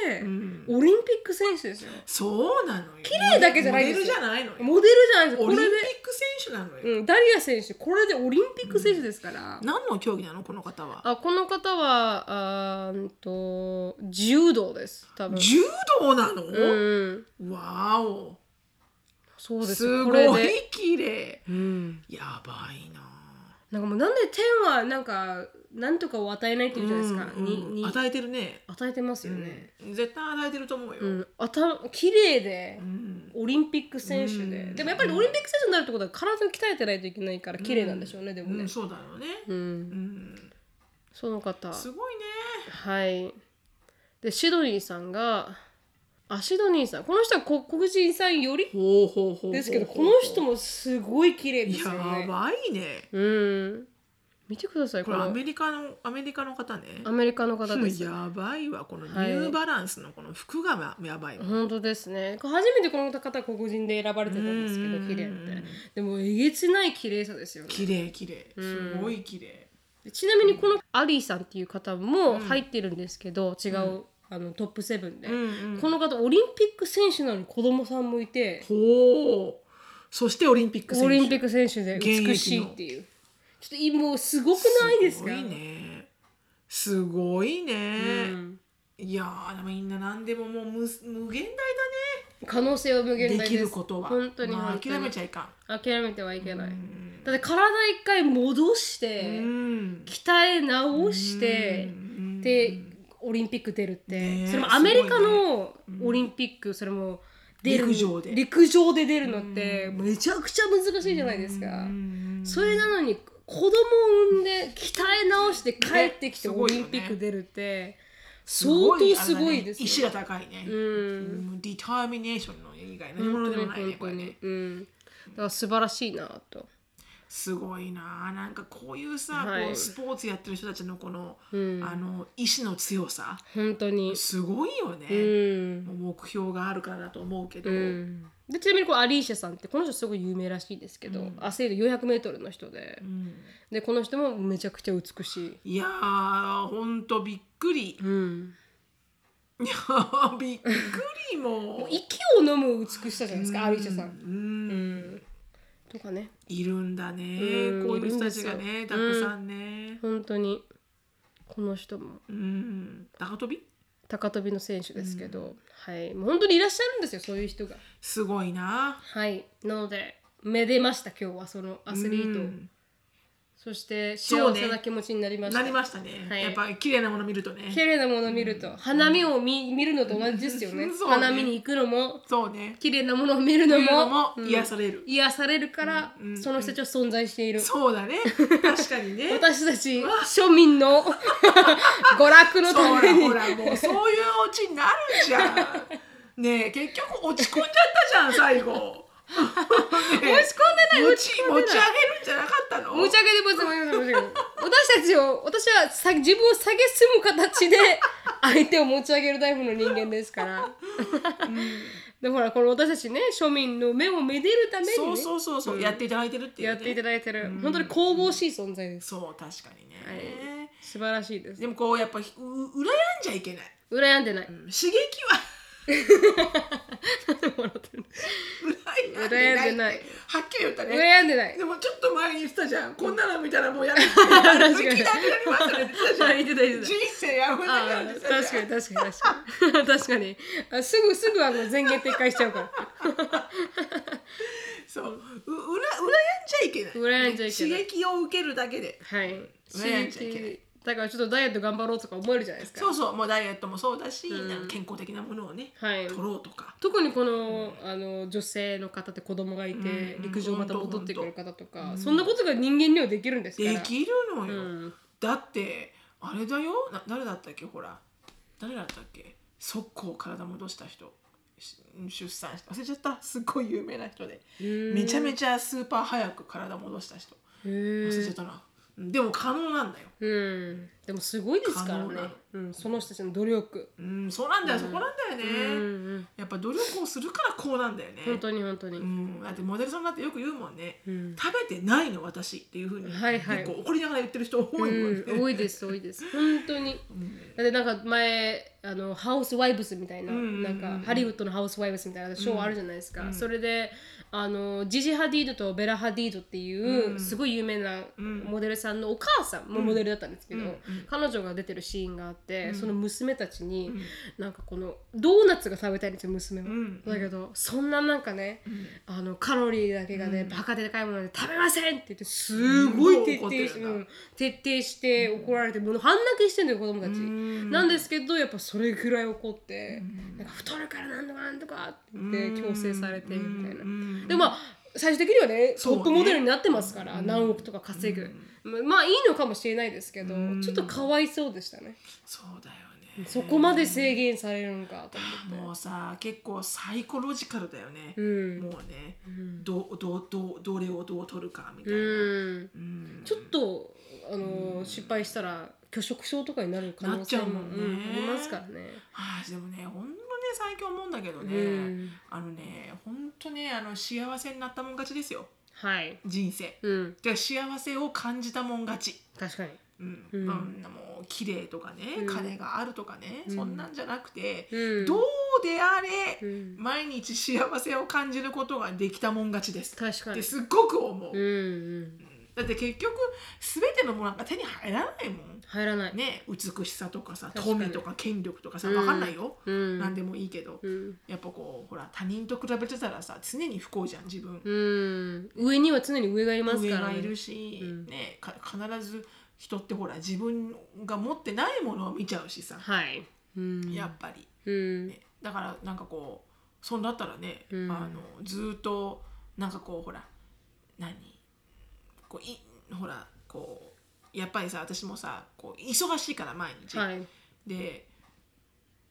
Speaker 1: れで
Speaker 2: うん。
Speaker 1: オリンピック選手ですよ。
Speaker 2: そうなのよ綺
Speaker 1: 麗だけじゃないですよ。
Speaker 2: モデルじゃないのよ。
Speaker 1: モデルじゃないです
Speaker 2: オリンピック選手なのよ、
Speaker 1: うん、ダリア選手これでオリンピック選手ですから、
Speaker 2: 何の競技なの？この方は。
Speaker 1: あこの方はあーんと柔道です。多分。
Speaker 2: 柔道なの、
Speaker 1: うん。
Speaker 2: わーお
Speaker 1: そうです。
Speaker 2: すごい。
Speaker 1: で、
Speaker 2: 綺麗。
Speaker 1: うん、
Speaker 2: やばいな。
Speaker 1: なんかもうなんで天はなんかなんとかを与えないって言うじゃないですか、
Speaker 2: うん
Speaker 1: にに
Speaker 2: うん。与えてるね。
Speaker 1: 与えてますよね、
Speaker 2: うん。絶対与えてると思うよ、
Speaker 1: うん、あた綺麗で
Speaker 2: うん。
Speaker 1: オリンピック選手で、
Speaker 2: うん。
Speaker 1: でもやっぱりオリンピック選手になるってことは体を鍛えてないといけないから綺麗なんでしょうね、でもね。
Speaker 2: うん、そうだよね、
Speaker 1: うん。
Speaker 2: うん。
Speaker 1: その方。
Speaker 2: すごいね。
Speaker 1: はい。でシドニーさんがあシドニーさん。この人はこ黒人さんより？
Speaker 2: ほうほうほうほう
Speaker 1: ですけどこの人もすごい綺麗ですよね。
Speaker 2: やばいね。
Speaker 1: うん。見てください
Speaker 2: これアメリカのアメリカの方ね。
Speaker 1: アメリカの方です。
Speaker 2: やばいわこのニ
Speaker 1: はい。
Speaker 2: ューバランスのこの服がやばいわ、
Speaker 1: 本当ですね。初めてこの方黒人で選ばれてたんですけど
Speaker 2: うん。
Speaker 1: 綺麗ってでもえげつない綺麗さですよね。
Speaker 2: 綺麗綺麗。
Speaker 1: うん。
Speaker 2: すごい綺麗。
Speaker 1: でちなみにこのアリーさんっていう方も入ってるんですけど、違う、あのトップ7で、
Speaker 2: うんうん。
Speaker 1: この方オリンピック選手なのに子供さんもいて。
Speaker 2: ほう。そしてオリンピック選手。
Speaker 1: オリンピック選手で美しいっていう。ちょっといもうすごくないですか？
Speaker 2: すごいね。すごいね、
Speaker 1: うん。
Speaker 2: いやーでもみんな何でももう無無限大
Speaker 1: 可能性は無限大です。
Speaker 2: ることは。
Speaker 1: 本当に
Speaker 2: まあ諦めちゃいかん。
Speaker 1: 諦めてはいけない、
Speaker 2: うん。
Speaker 1: だって体一回戻して、
Speaker 2: うん。
Speaker 1: 鍛え直して、
Speaker 2: うん。
Speaker 1: でオリンピック出るって、それもアメリカのオリンピック、それも出る
Speaker 2: 陸上で。
Speaker 1: 陸上で出るのってめちゃくちゃ難しいじゃないですか、
Speaker 2: うん
Speaker 1: それなのに子供を産んで鍛え直して帰ってきてオリンピック出るって
Speaker 2: す
Speaker 1: 相当すごいです
Speaker 2: ね。意志が高いね、
Speaker 1: うん。
Speaker 2: うんディターミネーションの以外何者でもないねこれね。
Speaker 1: うん、だから素晴らしいなと、
Speaker 2: すごいな。なんかこういうさ、
Speaker 1: はい。
Speaker 2: こうスポーツやってる人たちのこの、
Speaker 1: うん、
Speaker 2: あの意志の強さ
Speaker 1: 本当に。
Speaker 2: すごいよ
Speaker 1: う
Speaker 2: ね、
Speaker 1: ん、
Speaker 2: 目標があるからだと思うけど、
Speaker 1: うん、でちなみにこうアリーシャさんってこの人すごい有名らしいですけど、アスリート 400m の人で、
Speaker 2: うん。
Speaker 1: でこの人もめちゃくちゃ美しい、
Speaker 2: いやーほんとびっくり。
Speaker 1: うん、
Speaker 2: いやーびっくりも。
Speaker 1: もう息を飲む美しさじゃないですか、アリーシャさん、
Speaker 2: うん。
Speaker 1: うん、とかね
Speaker 2: いるんだね。
Speaker 1: うん
Speaker 2: こういう人たちがねたくさんね。
Speaker 1: 本当に。この人も。
Speaker 2: うん高跳び？
Speaker 1: 高跳びの選手ですけど、はい。もう本当にいらっしゃるんですよそういう人が。
Speaker 2: すごいな。
Speaker 1: はい。なのでめでました今日はそのアスリート、
Speaker 2: うん
Speaker 1: そして幸せな気持ちになりました。
Speaker 2: なりましたね、
Speaker 1: はい。
Speaker 2: やっぱり綺麗なもの見るとね。
Speaker 1: 綺麗なものを見ると、花見を見見るのと同じですよね。
Speaker 2: ね。
Speaker 1: 花見に行くのも。
Speaker 2: そうね。
Speaker 1: 綺麗なものを見るのも。
Speaker 2: も癒される、
Speaker 1: 癒されるから、
Speaker 2: うん。うん。
Speaker 1: その人たちは存在している、
Speaker 2: そうだね。確かにね。
Speaker 1: 私たち庶民の 娯楽の
Speaker 2: そ
Speaker 1: ために。
Speaker 2: うほらほらもうそういうオチになるじゃん。ねえ結局落ち込んじゃったじゃん最後 落ち込んで
Speaker 1: ない
Speaker 2: 持ち持ち上げるんじゃなかったの？
Speaker 1: 持ち上げてます持ち上げてます私たちを私はさ自分を下げすむ形で 相手を持ち上げるタイプの人間ですから、でもほらこの私たちね庶民の目をめでるためにね。
Speaker 2: そうそうそうそう、やっていただいてるっていう、ね、
Speaker 1: やっていただいてる、本当に神々しい存在です。
Speaker 2: そう確かにね、
Speaker 1: はい。素晴らしいです。
Speaker 2: でもこうやっぱう羨んじゃいけない。
Speaker 1: 羨んでない、
Speaker 2: 刺激は。羨んで
Speaker 1: 羨んで
Speaker 2: な
Speaker 1: ない。い
Speaker 2: はっきり言ったね。
Speaker 1: 羨んでない。
Speaker 2: でもちょっと前に言ってたじゃん、こんなの見たらもうやめて。
Speaker 1: 確かに。
Speaker 2: 向きなくなりますねって言ってたじゃん人生やめな
Speaker 1: 確かに確かに。確かに確かにあすぐすぐあの前言撤回しちゃうから。
Speaker 2: そう。ううら羨んじゃいけない。
Speaker 1: 羨んじゃいけない。
Speaker 2: 刺激を受けるだけで。
Speaker 1: はい。
Speaker 2: 羨んじゃいけない
Speaker 1: だからちょっとダイエット頑張ろうとか思えるじゃないですか。
Speaker 2: そうそうもうダイエットもそうだし、なんか健康的なものをね、
Speaker 1: はい。
Speaker 2: 取ろうとか。
Speaker 1: 特にこの,、あの女性の方って子供がいて、
Speaker 2: うん。
Speaker 1: 陸上また戻ってくる方とか、そんなことが人間にはできるんですから。
Speaker 2: できるのよ、
Speaker 1: うん。
Speaker 2: だってあれだよ？な誰だったっけ？ほら。誰だったっけ？速攻体戻した人。し出産した忘れちゃった。すっごい有名な人で。めちゃめちゃスーパー早く体戻した人。
Speaker 1: へ
Speaker 2: 忘れちゃ
Speaker 1: え
Speaker 2: ったな。うんでも可能なんだよ。
Speaker 1: うん。でもすごいですからね。うん、その人たちの努力、
Speaker 2: うんそうなんだよ、そこなんだよね、
Speaker 1: うんうん、
Speaker 2: やっぱ努力をするからこうなんだよね。
Speaker 1: 本当に本当に、
Speaker 2: うん、だってモデルさんだってよく言うもんね、
Speaker 1: ん。
Speaker 2: 食べてないの私っていうふうに、
Speaker 1: はいはい。
Speaker 2: 結構怒りながら言ってる人多いもんね、
Speaker 1: うん、多いです多いです。本当に、だってなんか前あのハウスワイブスみたいな,、
Speaker 2: んうんうん
Speaker 1: なんかハリウッドのハウスワイブスみたいなショーあるじゃないですか、それであのジジ・ハディードとベラ・ハディードっていう、すごい有名なモデルさんのお母さんもモデルだったんですけど、彼女が出てるシーンがあって、その娘たちに、なんかこのドーナツが食べたいんですよ娘は、
Speaker 2: ん。
Speaker 1: だけどそんななんかね、あのカロリーだけがね、バカでかいもので食べませんって言ってすごい徹底して、
Speaker 2: うん
Speaker 1: うん徹底して怒られてもう半泣きしてんだよ子供たち、なんですけどやっぱそれぐらい怒って、なんか太るからなんとかなんとかって言って強制されてみたいな、でもまあ最終的にはねトップモデルになってますから、何億とか稼ぐ、まあいいのかもしれないですけど、ちょっとかわいそうでしたね。
Speaker 2: そうだよね。
Speaker 1: そこまで制限されるのかと思って。
Speaker 2: もうさ結構サイコロジカルだよね、
Speaker 1: ん。
Speaker 2: もうね、どうどうどうどれをどう取るかみたいな、
Speaker 1: うん。
Speaker 2: うん。
Speaker 1: ちょっとあの失敗したら拒食症とかになる可能性もありますからね。
Speaker 2: はあでもねほんとね最近思うんだけどね、
Speaker 1: うん。
Speaker 2: あのねほんとねあの幸せになったもん勝ちですよ。
Speaker 1: はい。
Speaker 2: 人生。
Speaker 1: うん。
Speaker 2: で幸せを感じたもん勝ち。
Speaker 1: 確かに。
Speaker 2: うん、
Speaker 1: うん。
Speaker 2: なもう綺麗とかね、金があるとかね、そんなんじゃなくて、
Speaker 1: うん。
Speaker 2: どうであれ、
Speaker 1: うん。
Speaker 2: 毎日幸せを感じることができたもん勝ちです。
Speaker 1: 確かに。
Speaker 2: ってすっごく思う、
Speaker 1: うんうん。
Speaker 2: だって結局全てのものなんか手に入らないもん
Speaker 1: 入らない。
Speaker 2: ね美しさとかさ富とか権力とかさ分かんないよ、
Speaker 1: うん
Speaker 2: 何でもいいけど、
Speaker 1: うん。
Speaker 2: やっぱこうほら他人と比べてたらさ常に不幸じゃん自分、
Speaker 1: うん。上には常に上がいますからね。
Speaker 2: 上がいるし、ねか必ず人ってほら自分が持ってないものを見ちゃうしさ、
Speaker 1: はい。うん。
Speaker 2: やっぱり、
Speaker 1: うん。
Speaker 2: ね、だからなんかこうそんだったらね、あのずーっとなんかこうほら何？こういほらこうやっぱりさ私もさこう忙しいから毎日、
Speaker 1: はい。
Speaker 2: で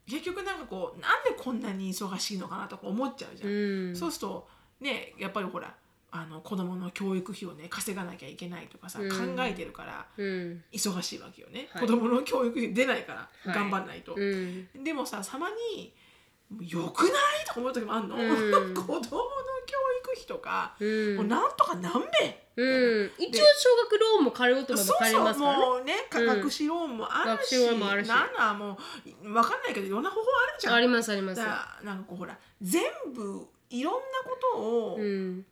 Speaker 2: 結局なんかこうなんでこんなに忙しいのかなとか思っちゃうじゃん、
Speaker 1: うん。
Speaker 2: そうするとねやっぱりほらあの子供の教育費をね稼がなきゃいけないとかさ、
Speaker 1: うん
Speaker 2: 考えてるから
Speaker 1: うん。
Speaker 2: 忙しいわけよね、
Speaker 1: はい
Speaker 2: 子供の教育費出ないから、
Speaker 1: はい
Speaker 2: 頑張んないと、
Speaker 1: うん。
Speaker 2: でもさたまに「よくない?」とか思う時もあんの、
Speaker 1: うん
Speaker 2: 子供の教育費とか、
Speaker 1: うん
Speaker 2: もうなんとか何べ
Speaker 1: うん。一応小学ローンも借りようと思えば
Speaker 2: そう
Speaker 1: 借りれ
Speaker 2: そう
Speaker 1: ますからね。
Speaker 2: もうね価格資ローンもあるし、
Speaker 1: 学資ローンもあるし
Speaker 2: なんなんもう分かんないけどいろんな方法あるじゃん
Speaker 1: ありますあります
Speaker 2: なんかこうほら全部いろんなことを、
Speaker 1: うん。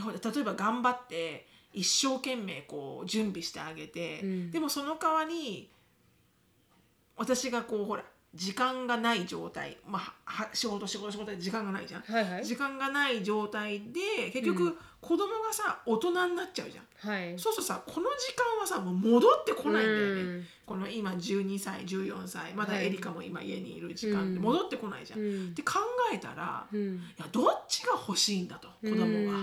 Speaker 2: ほら例えば頑張って一生懸命こう準備してあげて、
Speaker 1: うん
Speaker 2: でもその代わり私がこうほら時間がない状態、まあ、は仕事仕事仕事で時間がないじゃん、
Speaker 1: はいはい。
Speaker 2: 時間がない状態で結局、子供がさ大人になっちゃうじゃん。
Speaker 1: はい。
Speaker 2: そうするとさこの時間はさもう戻ってこないんだよね、
Speaker 1: うん。
Speaker 2: この今12歳14歳まだ
Speaker 1: はい。
Speaker 2: エリカも今家にいる時間って
Speaker 1: うん。
Speaker 2: 戻ってこないじゃん。
Speaker 1: うん。
Speaker 2: って考えたら、い
Speaker 1: うん。
Speaker 2: やどっちが欲しいんだと子供が。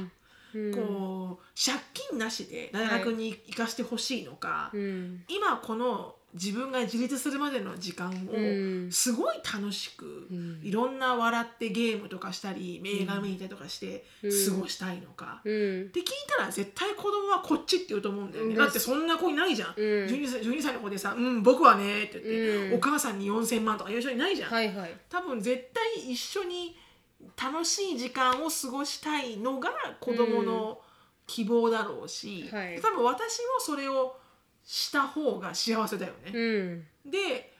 Speaker 1: うん。
Speaker 2: こう借金なしで大学に行かしてほしいのか、
Speaker 1: うん。
Speaker 2: 今この自分が自立するまでの時間
Speaker 1: うん。
Speaker 2: をすごい楽しく、
Speaker 1: うん。
Speaker 2: いろんな笑ってゲームとかしたり映画見に行ったりとかして
Speaker 1: うん。
Speaker 2: 過ごしたいのか。
Speaker 1: うん。
Speaker 2: って聞いたら絶対子供はこっちって言うと思うんだよね、
Speaker 1: うん。
Speaker 2: だってそんな子いないじゃん、
Speaker 1: うん。
Speaker 2: 12, 歳12歳の子でさ「うん僕はね」って言って、
Speaker 1: うん。
Speaker 2: お母さんに4,000万とか言う人いないじゃん、
Speaker 1: はいはい。
Speaker 2: 多分絶対一緒に楽しい時間を過ごしたいのが子供の希望だろうし、
Speaker 1: うんはい。
Speaker 2: 多分私もそれをした方が幸せだよね。
Speaker 1: うん。
Speaker 2: で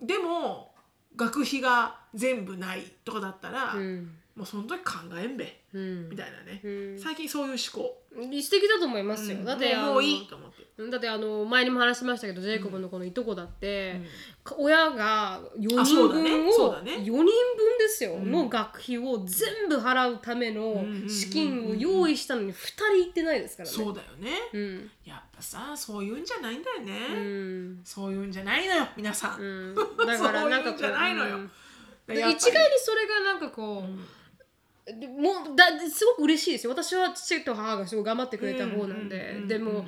Speaker 2: でも学費が全部ないとかだったら、
Speaker 1: うん。
Speaker 2: もうその時考えんべ
Speaker 1: うん。
Speaker 2: みたいなね、
Speaker 1: うん。
Speaker 2: 最近そういう思考。
Speaker 1: 素敵だと思いますよ、
Speaker 2: うん。
Speaker 1: だって
Speaker 2: もうもういいと思って。
Speaker 1: だってあの前にも話しましたけど、ジェイコブのこのいとこだって、親が4
Speaker 2: あ
Speaker 1: 人分を、
Speaker 2: そうだね。
Speaker 1: 4人分ですよ、
Speaker 2: うん。
Speaker 1: の学費を全部払うための
Speaker 2: ん
Speaker 1: 資金を用意したのに2人行ってないですからね。
Speaker 2: そうだよね、
Speaker 1: うん。
Speaker 2: やっぱさそういうんじゃないんだよね、
Speaker 1: うん。
Speaker 2: そういうんじゃないのよ皆さん、
Speaker 1: うん、だからなんかこう
Speaker 2: そういうん。じゃないのよ
Speaker 1: 一概にそれがなんかこう、でもうだすごく嬉しいですよ。私は父と母がすごい頑張ってくれた方なんで、
Speaker 2: うんうんうんうん
Speaker 1: でも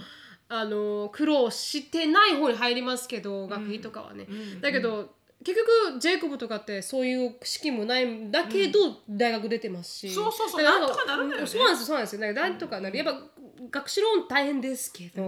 Speaker 1: あの苦労してない方に入りますけど学費とかはね、
Speaker 2: うん。
Speaker 1: だけど結局ジェイコブとかってそういう資金もないんだけど大学出てますし、
Speaker 2: そうそうそうなんとかなるよね。
Speaker 1: そうなんですよそうなんですよ。だからなんとかなる、やっぱ学士ローン大変ですけど、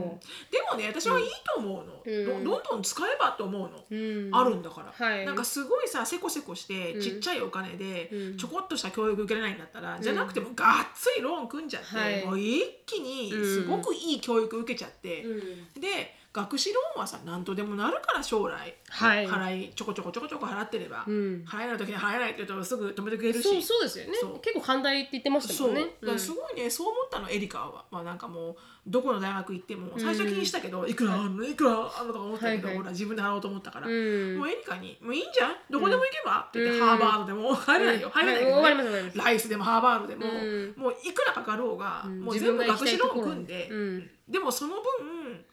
Speaker 2: でもね私はいいと思うの、
Speaker 1: うん。
Speaker 2: どどんどん使えばと思うの、
Speaker 1: うん。
Speaker 2: あるんだから、
Speaker 1: はい。
Speaker 2: なんかすごいさせこせこして
Speaker 1: うん。
Speaker 2: ちっちゃいお金で
Speaker 1: うん。
Speaker 2: ちょこっとした教育受けれないんだったら、じゃなくてもがっつりローン組んじゃって、
Speaker 1: はい。
Speaker 2: もう一気にすごくいい教育受けちゃって、
Speaker 1: うん。
Speaker 2: で学士ローンはさ何とでもなるから将来、
Speaker 1: はい。
Speaker 2: 払いちょこちょこちょこちょこ払ってれば、
Speaker 1: うん。
Speaker 2: 払えない時に払えないって言うとすぐ止めてくれるし。
Speaker 1: そうそうですよね。
Speaker 2: そう。
Speaker 1: 結構寛大って言ってました
Speaker 2: そう、
Speaker 1: もん。ね
Speaker 2: だからすごいね、そう思ったのエリカは、まあ、なんかもうどこの大学行っても最初は気にしたけど、いくらあんのいくらあんのとか思ったけど、
Speaker 1: はいはい。
Speaker 2: ほら自分で払おうと思ったから、
Speaker 1: うん。
Speaker 2: もうエリカに「もういいんじゃん？どこでも行けば?」って言って、
Speaker 1: うん
Speaker 2: ハーバードでも入れないよ、入れないけど、
Speaker 1: はい
Speaker 2: ねライスでもハーバードでも、
Speaker 1: うん。
Speaker 2: もういくらかかろうが、
Speaker 1: うん。
Speaker 2: もう全部学士ローン組んで、
Speaker 1: うん。
Speaker 2: でもその分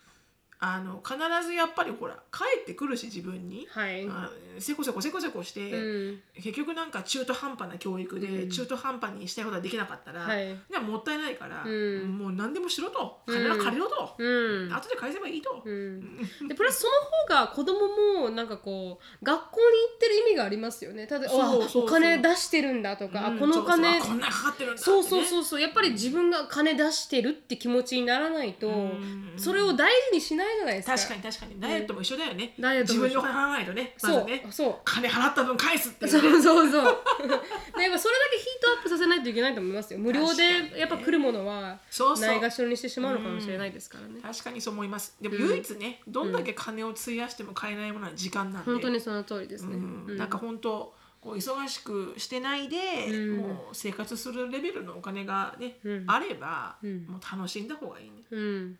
Speaker 2: あの必ずやっぱりほら帰ってくるし自分に、
Speaker 1: はい。
Speaker 2: あせこせこせこせこして、
Speaker 1: うん。
Speaker 2: 結局なんか中途半端な教育で、
Speaker 1: うん。
Speaker 2: 中途半端にしたいことができなかったら、
Speaker 1: はい。
Speaker 2: でももったいないから、
Speaker 1: うん。
Speaker 2: もう何でもしろと。金は借りろと、
Speaker 1: うん。
Speaker 2: 後で返せばいいと、
Speaker 1: うん。でプラスその方が子供もなんかこう学校に行ってる意味がありますよね。ただお金出してるんだとか、このお金
Speaker 2: そうそうあこんなにかかってるんだね、
Speaker 1: そうそうそうそう。やっぱり自分が金出してるって気持ちにならないと、
Speaker 2: ん。
Speaker 1: それを大事にしないじゃないですか。
Speaker 2: 確かに確かに。ダイエットも一緒だよね、
Speaker 1: ダイエットも一緒。
Speaker 2: 自分でお金払わないとね。ま
Speaker 1: そう、
Speaker 2: ずね。
Speaker 1: そう。
Speaker 2: 金払った分返すっていう
Speaker 1: そ
Speaker 2: ね
Speaker 1: うそうそう。で やっぱそれだけヒートアップさせないといけないと思いますよ。無料
Speaker 2: 確かにね。
Speaker 1: でやっぱ来るものは
Speaker 2: そうそう。
Speaker 1: ないがしろにしてしまうのかもしれないですからね、
Speaker 2: 確かにそう思います。でも唯一ね、どんだけ金を費やしても買えないものは時間なんで。
Speaker 1: 本当にその通りですね、
Speaker 2: うん。
Speaker 1: うん。
Speaker 2: なんか本当こう忙しくしてないで、
Speaker 1: うん。
Speaker 2: もう生活するレベルのお金がね、
Speaker 1: うん。
Speaker 2: あれば、
Speaker 1: うん。
Speaker 2: もう楽しんだ方がいいね。
Speaker 1: うん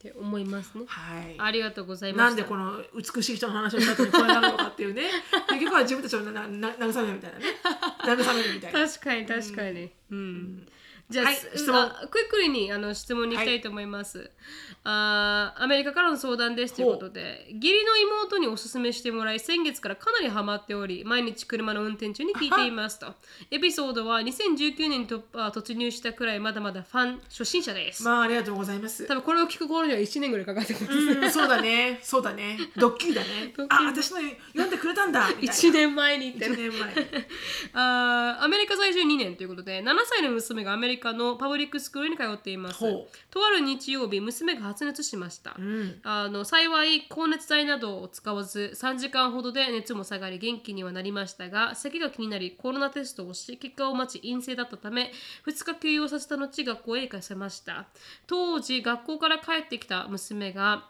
Speaker 1: って思いますね。
Speaker 2: はい。
Speaker 1: ありがとうございました。
Speaker 2: なんでこの美しい人の話をした後にこれなるのかっていうね。結局は自分たちをななな慰めるみたいなね。慰めるみたいな。
Speaker 1: 確かに確かに、うんじゃあ、
Speaker 2: はい
Speaker 1: す
Speaker 2: 質問。
Speaker 1: あクイックリにあの質問に行きたいと思います、あーアメリカからの相談ですということで義理の妹におすすめしてもらい先月からかなりハマっており毎日車の運転中に聞いていますと。エピソードは2019年にとあ突入したくらいまだまだファン初心者です、
Speaker 2: まあありがとうございます。
Speaker 1: 多。分これを聞く頃には1年ぐらいかかってます、
Speaker 2: うん、そうだね、そうだね、ドッキリだね。あ、私の読んでくれたんだみたいな。
Speaker 1: 1年前に言って
Speaker 2: 一
Speaker 1: る
Speaker 2: 年前。
Speaker 1: あーアメリカ在住2年ということで7歳の娘がアメリカのパブリックスクールに通っていますとある日曜日娘が発熱しました、
Speaker 2: うん。
Speaker 1: あの幸い高熱剤などを使わず3時間ほどで熱も下がり元気にはなりましたが咳が気になりコロナテストをし結果を待ち陰性だったため2日休養させた後学校へ行かせました当時学校から帰ってきた娘が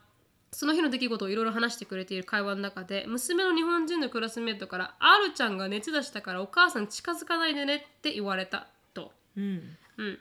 Speaker 1: その日の出来事をいろいろ話してくれている会話の中で娘の日本人のクラスメートから「あるちゃんが熱出したからお母さん近づかないでね」って言われたと。
Speaker 2: うん。
Speaker 1: うん、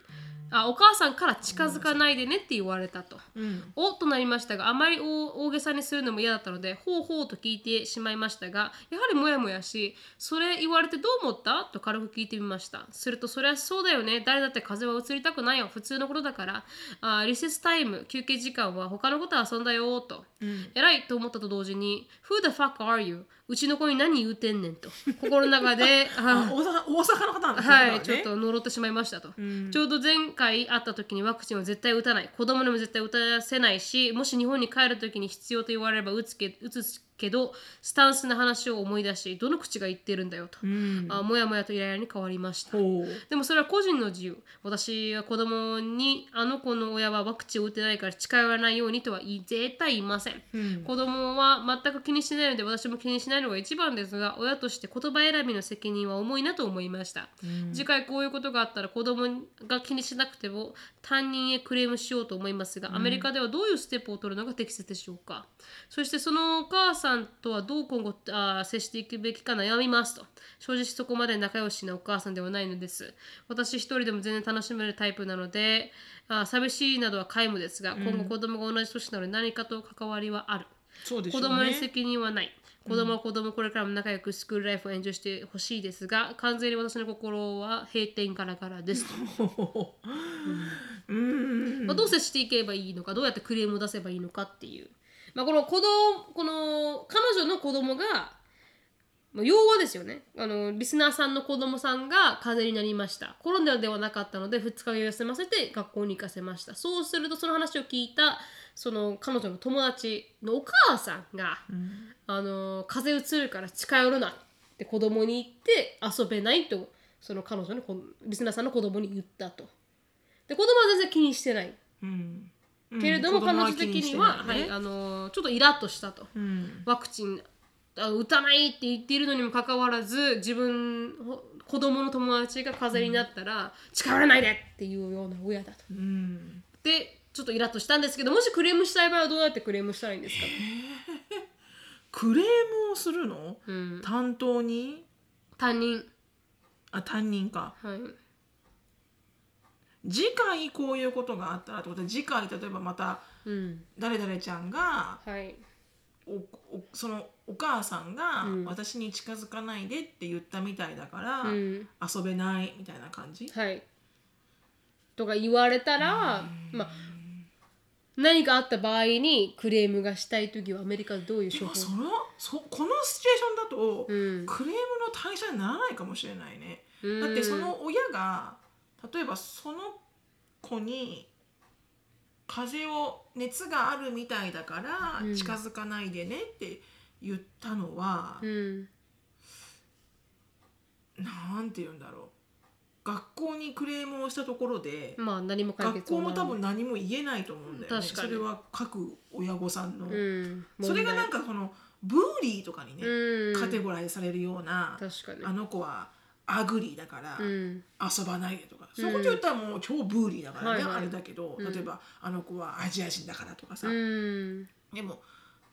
Speaker 1: あお母さんから近づかないでねって言われたと。
Speaker 2: うん。
Speaker 1: おとなりましたがあまり大大げさにするのも嫌だったのでほうほうと聞いてしまいましたがやはりモヤモヤしそれ言われてどう思った？と軽く聞いてみました。するとそれはそうだよね。誰だって風邪は移りたくないよ。普通のことだから。あリセスタイム休憩時間は他のことは遊んだよ。と、偉いと思ったと同時に Who the fuck are you? うちの子に何言うてんねんと。心の中で
Speaker 2: 大阪大阪の方なんだ。
Speaker 1: はい、
Speaker 2: ね。
Speaker 1: ちょっと呪ってしまいましたと、
Speaker 2: ん。
Speaker 1: ちょうど前回会った時にワクチンを絶対打たない。子供にも絶対打たせないしもし日本に帰る時に必要と言われれば打つけ打つけどスタンスの話を思い出しどの口が言ってるんだよと、
Speaker 2: うん。
Speaker 1: あもやもやとイライラに変わりました。でもそれは個人の自由。私は子供にあの子の親はワクチンを打ってないから近寄らないようにとは言い絶対言いません。
Speaker 2: うん。
Speaker 1: 子供は全く気にしないので私も気にしないのが一番ですが親として言葉選びの責任は重いなと思いました、次回こういうことがあったら子供が気にしなくても担任へクレームしようと思いますが、アメリカではどういうステップを取るのが適切でしょうか。そしてそのお母さんとはどう今後あー接していくべきか悩みますと。正直そこまで仲良しなお母さんではないのです。私一人でも全然楽しめるタイプなのであー寂しいなどは皆無ですが、今後子供が同じ年なので何かと関わりはある。
Speaker 2: そうでしょうね。
Speaker 1: 子供に責任はない。子供は子供これからも仲良くスクールライフをエンジョイしてほしいですが完全に私の心は閉店ガラガラですと、
Speaker 2: うん。
Speaker 1: まあ、どう接していけばいいのかどうやってクレームを出せばいいのかっていう、まあ、この子供この彼女の子供がまあ要はですよね。あのリスナーさんの子供さんが風邪になりました。コロナではなかったので2日休ませて学校に行かせました。そうするとその話を聞いたその彼女の友達のお母さんが、あの風邪うつるから近寄るなって子供に言って遊べないとその彼女のこリスナーさんの子供に言ったと。で子供は全然気にしてない。
Speaker 2: うん
Speaker 1: けれども、彼女的には、はい、あのちょっとイラッとしたと、
Speaker 2: うん。
Speaker 1: ワクチンあ打たないって言っているのにもかかわらず自分ほ子供の友達が風邪になったら、近寄らないで！っていうような親だと。
Speaker 2: うん。
Speaker 1: でちょっとイラッとしたんですけどもしクレームしたい場合はどうやってクレームしたらいいんですか、
Speaker 2: クレームをするの？
Speaker 1: うん、
Speaker 2: 担当に？
Speaker 1: 担任。
Speaker 2: あ担任か。
Speaker 1: はい
Speaker 2: 次回こういうことがあったらってことで次回例えばまた
Speaker 1: うん。
Speaker 2: 誰々ちゃんが
Speaker 1: はい。
Speaker 2: おおそのお母さんが
Speaker 1: うん。
Speaker 2: 私に近づかないでって言ったみたいだから、
Speaker 1: うん。
Speaker 2: 遊べないみたいな感じ？
Speaker 1: はい。とか言われたら、まあ、何かあった場合にクレームがしたい時はアメリカでどういう処方
Speaker 2: そのそこのシチュエーションだと、
Speaker 1: うん。
Speaker 2: クレームの対象にならないかもしれないね。
Speaker 1: うん。
Speaker 2: だってその親が例えばその子に風邪を熱があるみたいだから
Speaker 1: うん。
Speaker 2: 近づかないでねって言ったのは
Speaker 1: う、ん。
Speaker 2: なんて言うんだろう。学校にクレームをしたところで、
Speaker 1: まあ何も解
Speaker 2: 学校も多分何も言えないと思うんだよね。それは各親御さんの、
Speaker 1: うん。
Speaker 2: それがなん
Speaker 1: か、
Speaker 2: かその bully とかにね、
Speaker 1: うん、
Speaker 2: カテゴライズされるような、
Speaker 1: 確かに。
Speaker 2: あの子は ugly だから
Speaker 1: うん。
Speaker 2: 遊ばないでとか、そういうこと言ったらもう超 bully だからね、
Speaker 1: はいはい。
Speaker 2: あれだけど、
Speaker 1: うん。
Speaker 2: 例えばあの子はアジア人だからとかさ、
Speaker 1: うん。
Speaker 2: でも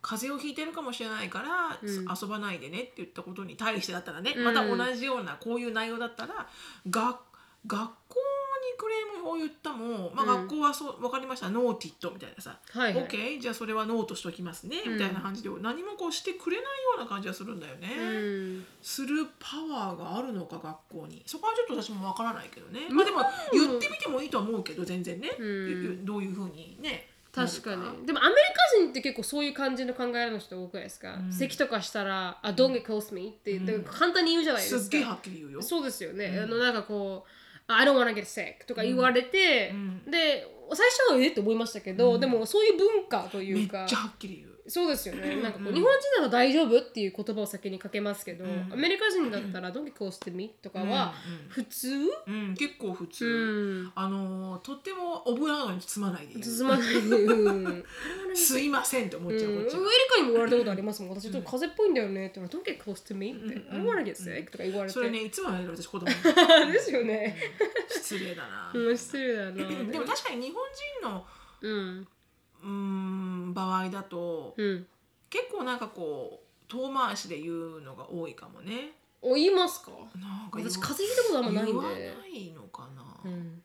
Speaker 2: 風邪をひいてるかもしれないから、
Speaker 1: うん。
Speaker 2: 遊ばないでねって言ったことに対してだったらね、
Speaker 1: うん。
Speaker 2: また同じようなこういう内容だったらが学校にクレームを言ったも、まあ、
Speaker 1: うん。
Speaker 2: 学校はそう分かりました。 Noted みたいなさ、
Speaker 1: はいはい。
Speaker 2: OK じゃあそれはノートしときますね、
Speaker 1: うん。
Speaker 2: みたいな感じで何もこうしてくれないような感じがするんだよね。
Speaker 1: うん。
Speaker 2: するパワーがあるのか学校に。そこはちょっと私もわからないけどね。
Speaker 1: うん。
Speaker 2: まあでも言ってみてもいいとは思うけど全然ね、どういうふうにね
Speaker 1: 確かに。でもアメリカ人って結構そういう感じの考えの人多くないですか、
Speaker 2: うん。
Speaker 1: 咳とかしたら「あ don't get close me」って
Speaker 2: うん。
Speaker 1: 簡単に言うじゃないですか、
Speaker 2: すっげえはっきり言うよ。
Speaker 1: そうですよね、
Speaker 2: うん。
Speaker 1: あのなんかこう「I don't wanna get sick」とか言われて、
Speaker 2: うん。
Speaker 1: で最初はえって思いましたけど、
Speaker 2: うん。
Speaker 1: でもそういう文化とい
Speaker 2: めっ
Speaker 1: うか
Speaker 2: ちゃはっきり言う
Speaker 1: そうですよね。なんかこう、
Speaker 2: うん
Speaker 1: 日本人なら大丈夫っていう言葉を先にかけますけど、
Speaker 2: うん。
Speaker 1: アメリカ人だったら「Don't get close to me」とかは普通、
Speaker 2: うん、うん。結構普通、
Speaker 1: うん、
Speaker 2: あのーとってもオブラートに包まない。で言う
Speaker 1: 包まない。で、うん、
Speaker 2: すいませんって思っちゃう、
Speaker 1: うん、エリカにも言われたことありますもん。私ちょっと風邪っぽいんだよねって言われて、Don't get close to me って、
Speaker 2: うん
Speaker 1: I don't wanna get sick とか言われて。
Speaker 2: それねいつもやる私子供に。
Speaker 1: ですよね。
Speaker 2: 失礼だな、
Speaker 1: うん、失礼だな。
Speaker 2: でも確かに日本人の
Speaker 1: うん、
Speaker 2: うーん場合だと、
Speaker 1: うん。
Speaker 2: 結構なんかこう遠回しで言うのが多いかもね。
Speaker 1: お、言いますか？
Speaker 2: なんか
Speaker 1: 私風邪ひいたことあんまないんで。
Speaker 2: 言わないのかな、
Speaker 1: うん。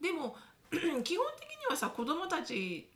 Speaker 2: でも 基本的にはさ子供たち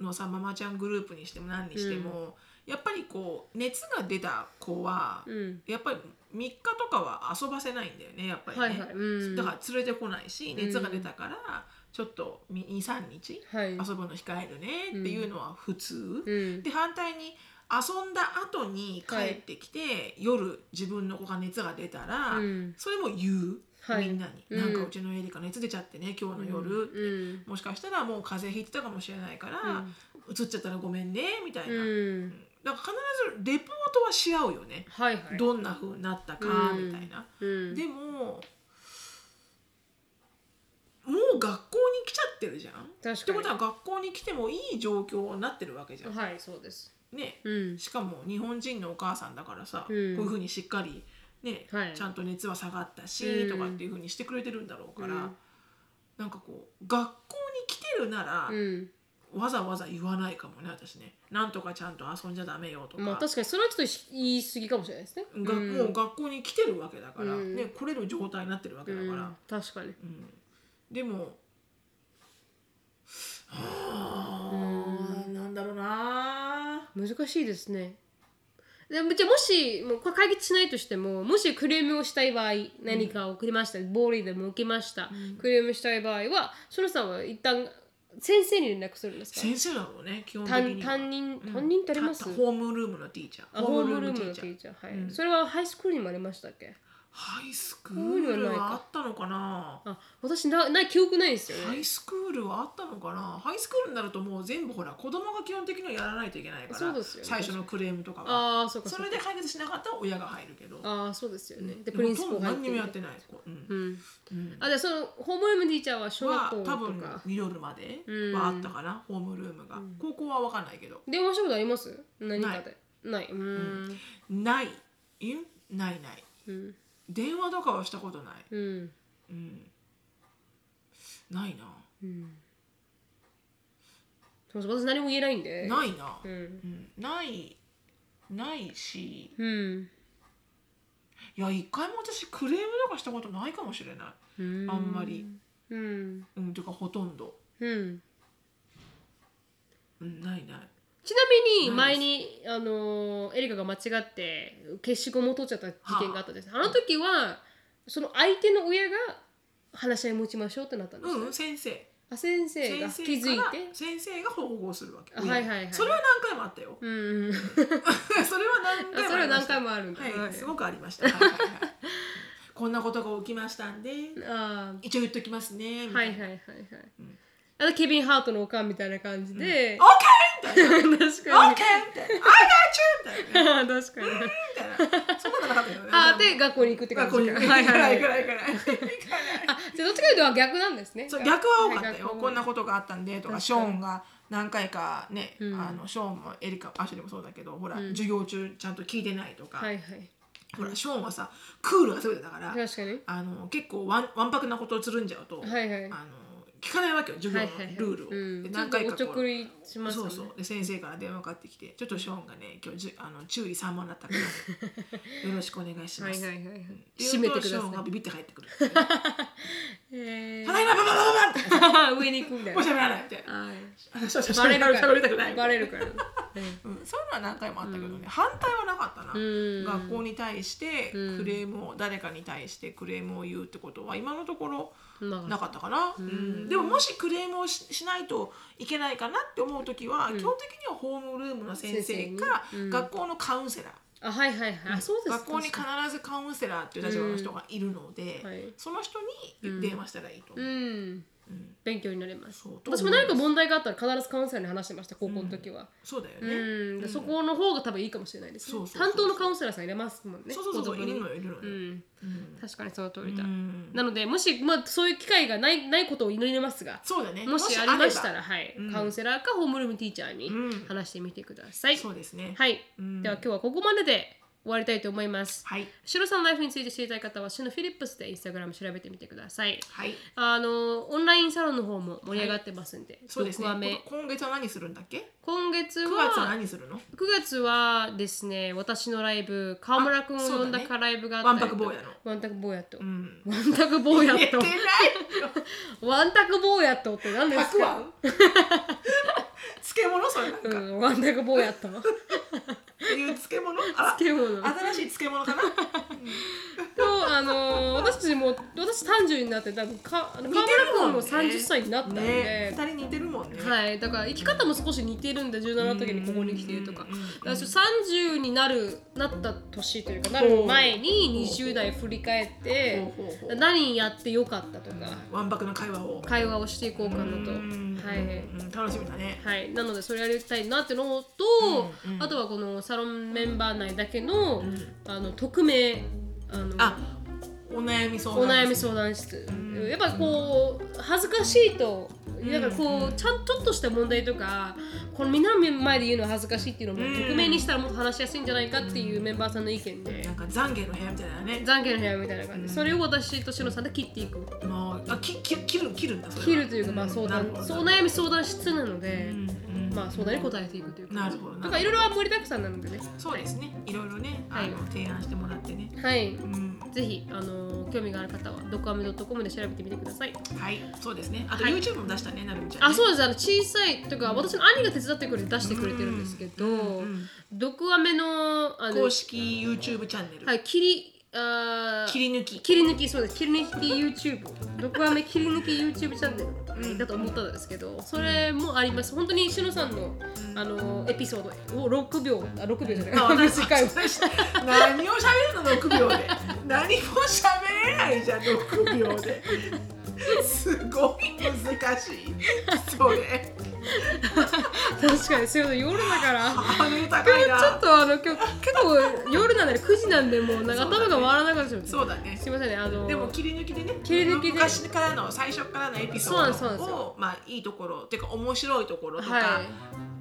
Speaker 2: のさママちゃんグループにしても何にしても、やっぱりこう熱が出た子は、
Speaker 1: うん。
Speaker 2: やっぱり3日とかは遊ばせないんだよねやっぱりね、
Speaker 1: はいはい。うん。
Speaker 2: だから連れてこないし熱が出たからちょっと23日？
Speaker 1: はい。
Speaker 2: 遊ぶの控えるね。っていうのは普通、
Speaker 1: うん。
Speaker 2: で反対に遊んだ後に帰ってきて、夜自分の子が熱が出たら、
Speaker 1: うん。
Speaker 2: それも言う、
Speaker 1: はい。
Speaker 2: みんなに、
Speaker 1: うん。
Speaker 2: なんかうちのエリカ熱出ちゃってね今日の夜って、
Speaker 1: うん。
Speaker 2: もしかしたらもう風邪ひいてたかもしれないから、うつっちゃったらごめんねみたいな、
Speaker 1: うん。
Speaker 2: だから必ずレポートはし合うよね、
Speaker 1: はいはい。
Speaker 2: どんな風になったか
Speaker 1: うん
Speaker 2: みたいな、
Speaker 1: うん。
Speaker 2: でももう学校に来ちゃってるじゃん？ってことは学校に来てもいい状況になってるわけじゃん、
Speaker 1: はいそうです。
Speaker 2: ね。
Speaker 1: うん。
Speaker 2: しかも日本人のお母さんだからさ、
Speaker 1: うん。
Speaker 2: こういうふうにしっかりね、
Speaker 1: はい。
Speaker 2: ちゃんと熱は下がったし、
Speaker 1: うん。
Speaker 2: とかっていうふうにしてくれてるんだろうから、
Speaker 1: うん。
Speaker 2: なんかこう学校に来てるなら、
Speaker 1: うん。
Speaker 2: わざわざ言わないかもね私ね。なんとかちゃんと遊んじゃダメよとか、
Speaker 1: まあ確かにそれはちょっと言い過ぎかもしれないですね。
Speaker 2: が
Speaker 1: うん。
Speaker 2: もう学校に来てるわけだから、
Speaker 1: うん。
Speaker 2: ね、来れる状態になってるわけだから、
Speaker 1: うん。確かに。
Speaker 2: うんでもはあ、なんだろうな。
Speaker 1: 難しいですね。でもじゃあもしもうこれ解決しないとしてももしクレームをしたい場合何かを送りました、暴力でも受けました、クレームしたい場合はそのさんは一旦先生に連絡するんですか？
Speaker 2: 先生だろうね基本的
Speaker 1: 担
Speaker 2: には。
Speaker 1: 担任
Speaker 2: うん。
Speaker 1: 担任ってあります、
Speaker 2: たホームルームのティーチャー。
Speaker 1: あホームルームのテ
Speaker 2: ティーチャー。
Speaker 1: ィーチャー。はい、それはハイスクールにもありましたっけ？
Speaker 2: ハイスクール
Speaker 1: のは
Speaker 2: あったのかな？
Speaker 1: あ私なない記憶ないんですよね。
Speaker 2: ハイスクールはあったのかな？ハイスクールになるともう全部ほら子供が基本的にはやらないといけないから
Speaker 1: そうですよね。
Speaker 2: 最初のクレームとかは。
Speaker 1: ああそうか
Speaker 2: それで解決しなかったら親が入るけど。
Speaker 1: ああそうですよね、で
Speaker 2: で
Speaker 1: プリンスポ
Speaker 2: ほとんど
Speaker 1: 入ってる。
Speaker 2: 何にもやってないこううん。
Speaker 1: うん。
Speaker 2: うん。
Speaker 1: あでそのホームルームティーチャーは小学
Speaker 2: は
Speaker 1: 校と
Speaker 2: 多分
Speaker 1: か
Speaker 2: ミドルまではあったかな、ホームルームが、高校は分かんないけど。
Speaker 1: 電話したことあります？何かで。ない。うんうん。
Speaker 2: ない。いないない。
Speaker 1: うん
Speaker 2: 電話とかはしたことない。
Speaker 1: うん。
Speaker 2: うん。ないな、
Speaker 1: そうそう私何も言えないんで。
Speaker 2: ないな、
Speaker 1: う
Speaker 2: うん。んないないし。
Speaker 1: うん。
Speaker 2: いや一回も私クレームとかしたことないかもしれない、
Speaker 1: うん。
Speaker 2: あんまり。
Speaker 1: うん。
Speaker 2: うんていうかほとんど、
Speaker 1: うん。
Speaker 2: うん、ないない
Speaker 1: ちなみに前にあのエリカが間違って消しゴムを取っちゃった事件があったんです、あの時はその相手の親が話し合い持ちましょうってなったんですか、
Speaker 2: うん先生。
Speaker 1: あ先生が
Speaker 2: 先
Speaker 1: 気づいて。
Speaker 2: 先生が保護するわけ。
Speaker 1: あはいはいはい。
Speaker 2: それは何回もあったよ。
Speaker 1: うんうん。
Speaker 2: それは何回も
Speaker 1: あそれは何回もあるんだ、
Speaker 2: はい、
Speaker 1: はい。
Speaker 2: すごくありました。はいはいはい。こんなことが起きましたんで、
Speaker 1: あ
Speaker 2: 一応言っときますね。
Speaker 1: はいいはいはいはい、あのケビン・ハートのおかんみたいな感じで、
Speaker 2: オッケーみたいな。
Speaker 1: 確かに。
Speaker 2: ケーみたいな。I got you みたいな。
Speaker 1: 確かに。
Speaker 2: そんなのなかったよね。
Speaker 1: あで学校に行くって感じか
Speaker 2: 学校に行
Speaker 1: はいはいはい
Speaker 2: 行かない行かない行かない。
Speaker 1: あじゃあどっちかというと逆なんですね
Speaker 2: そう逆は多かったよ。
Speaker 1: はい
Speaker 2: こんなことがあったんでとか、ショーンが何回かね、
Speaker 1: うん
Speaker 2: あのショーンもエリカ、アシュリーもそうだけど、ほら、授業中ちゃんと聞いてないとか、
Speaker 1: はいはい
Speaker 2: ほらショーンはさ、クールがすべてだから、
Speaker 1: 確かに
Speaker 2: あの結構わんわんぱくなことをつるんじゃうと、
Speaker 1: はいはい
Speaker 2: あの聞かないわけよ授業の
Speaker 1: はいはいはい。
Speaker 2: ルールを。
Speaker 1: うん、
Speaker 2: で
Speaker 1: ちょっとおちょくりしますよね。
Speaker 2: そうそう。で先生から電話かかってきて「ちょっとショーンがね今日じゅあの注意3問だったから よろしくお願いします」
Speaker 1: はいはいはいはい。
Speaker 2: ショーンがビビって入ってくる「
Speaker 1: い へ
Speaker 2: ただいまバババババ!」って
Speaker 1: ー上に行くみたいな
Speaker 2: もう喋らないみた
Speaker 1: バレるからバレるから、うん
Speaker 2: うんそういうのは何回もあったけどね、反対はなかったな、
Speaker 1: ん
Speaker 2: 学校に対して
Speaker 1: うん
Speaker 2: クレームを、誰かに対してクレームを言うってことは今のところ
Speaker 1: なんか
Speaker 2: ったかな、うん。でももしクレームをししないといけないかなって思う時は、基本的にはホームルームの先生か、
Speaker 1: うん。
Speaker 2: 学校のカウンセラー。
Speaker 1: あはいはいはい。あそうです
Speaker 2: 学校に必ずカウンセラーっていう立場の人がいるので、
Speaker 1: はい。
Speaker 2: その人に電話したらいいと思う。
Speaker 1: うん勉強になります。私も何か問題があったら必ずカウンセラーに話してました高校の時は、
Speaker 2: そうだよ
Speaker 1: う
Speaker 2: ね。
Speaker 1: ん。でそこの方が多分いいかもしれないですね。担当のカウンセラーさん入れますもんね
Speaker 2: そうそうそういるのよいるのよ。
Speaker 1: うん。
Speaker 2: うん。
Speaker 1: 確かにその通りだ、
Speaker 2: うん。
Speaker 1: なのでもし、まあ、そういう機会がないないことを祈りますが
Speaker 2: そうだね。
Speaker 1: もしありましたら、はい。
Speaker 2: うん。
Speaker 1: カウンセラーかホームルームティーチャーに
Speaker 2: うん。
Speaker 1: 話してみてください、
Speaker 2: そうですね。
Speaker 1: はい、
Speaker 2: うん。
Speaker 1: では今日はここまでで終わりたいと思います。
Speaker 2: はい。
Speaker 1: シロさんのライフについて知りたい方は、シノフィリップスでインスタグラム調べてみてください。
Speaker 2: はい。
Speaker 1: あの、オンラインサロンの方も盛り上がってますんで、
Speaker 2: そうですね。
Speaker 1: 6話目。
Speaker 2: こ今月は何するんだっけ？
Speaker 1: 今月
Speaker 2: 9月は
Speaker 1: は、
Speaker 2: 何するの
Speaker 1: ？9月はですね、私のライブ、川村くんを呼んだかライブがあったりと。
Speaker 2: わんぱく坊やの。
Speaker 1: ワンタク坊やと。
Speaker 2: うん。
Speaker 1: ワンタク坊やと。ワンタク坊やとって何ですか？
Speaker 2: 漬物？それなんか、
Speaker 1: うん、ワンタク坊やと。
Speaker 2: っていう漬物？あら。
Speaker 1: 漬物。
Speaker 2: 新しい漬物かな？
Speaker 1: とあの私たちも私30になって多分か川村君も30歳になったんで、
Speaker 2: ね。二人似てるもんね。
Speaker 1: はい、だから生き方も少し似てるんで17の時にここに来てるとか。だから30になるなった年というかなる前に20代振り返って何やってよかったとか。
Speaker 2: わんぱくの会話を。
Speaker 1: 会話をしていこうかなと。
Speaker 2: うん
Speaker 1: はい
Speaker 2: うん楽しみだね。
Speaker 1: はい、なのでそれやりたいなってのと、あとはこのサロンメンバー内だけの,、あの匿名あの
Speaker 2: あお悩み相
Speaker 1: お
Speaker 2: 談
Speaker 1: 悩み相談室、
Speaker 2: ん。
Speaker 1: やっぱこう恥ずかしいとだからこうちゃんちょっとした問題とかこのみんなの前で言うのは恥ずかしいっていうのも
Speaker 2: うん。
Speaker 1: 匿名にしたらもっと話しやすいんじゃないかっていうメンバーさんの意見で。
Speaker 2: なんか懺悔の部屋みたいなね。
Speaker 1: 懺悔の部屋みたいな感じ。でそれを私としのさんで切っていく。
Speaker 2: あきき切る切るんだそれは。
Speaker 1: 切るというかまあ相談そうお悩み相談室なので。
Speaker 2: うんうん
Speaker 1: まあ相談に答えていくという
Speaker 2: なるほど
Speaker 1: だからいろいろ盛りだくさんなのでね。
Speaker 2: そうですね。いろいろねあ
Speaker 1: はい。
Speaker 2: の提案してもらってね。
Speaker 1: はい。
Speaker 2: うん。
Speaker 1: ぜひあの興味がある方はドクアメドットコムで調べてみてください。
Speaker 2: はい。そうですね。あと
Speaker 1: はい。
Speaker 2: YouTube も出したねなるみちゃんね。
Speaker 1: あ、そうです。あの小さいとか私の兄が手伝ってくれて出してくれてるんですけど、
Speaker 2: うん
Speaker 1: ドクアメのあの
Speaker 2: 公式 YouTube チャンネル。
Speaker 1: はい切りあー。
Speaker 2: 切り抜き。
Speaker 1: 切り抜きそうです。切り抜き YouTube ドクアメ切り抜き YouTube チャンネルだと思ったんですけどそれもあります。本当にしのさんのあのエピソードを6秒あ6秒じゃない。
Speaker 2: あ私
Speaker 1: 短い。
Speaker 2: 何を喋るの6秒で。何も喋れないじゃん6秒ですごい難しい。それ。
Speaker 1: 確かにそういうの夜だから。
Speaker 2: ハードル高い
Speaker 1: ちょ
Speaker 2: な
Speaker 1: っとあの今日結構夜なんで9時なんでもうなんか頭が回らなかったです
Speaker 2: そうだね。
Speaker 1: すいませんねあの
Speaker 2: でも切り抜きでね
Speaker 1: 切り抜きで。
Speaker 2: 昔からの最初からのエピソードをまあいいところっていうか面白いところとか、
Speaker 1: は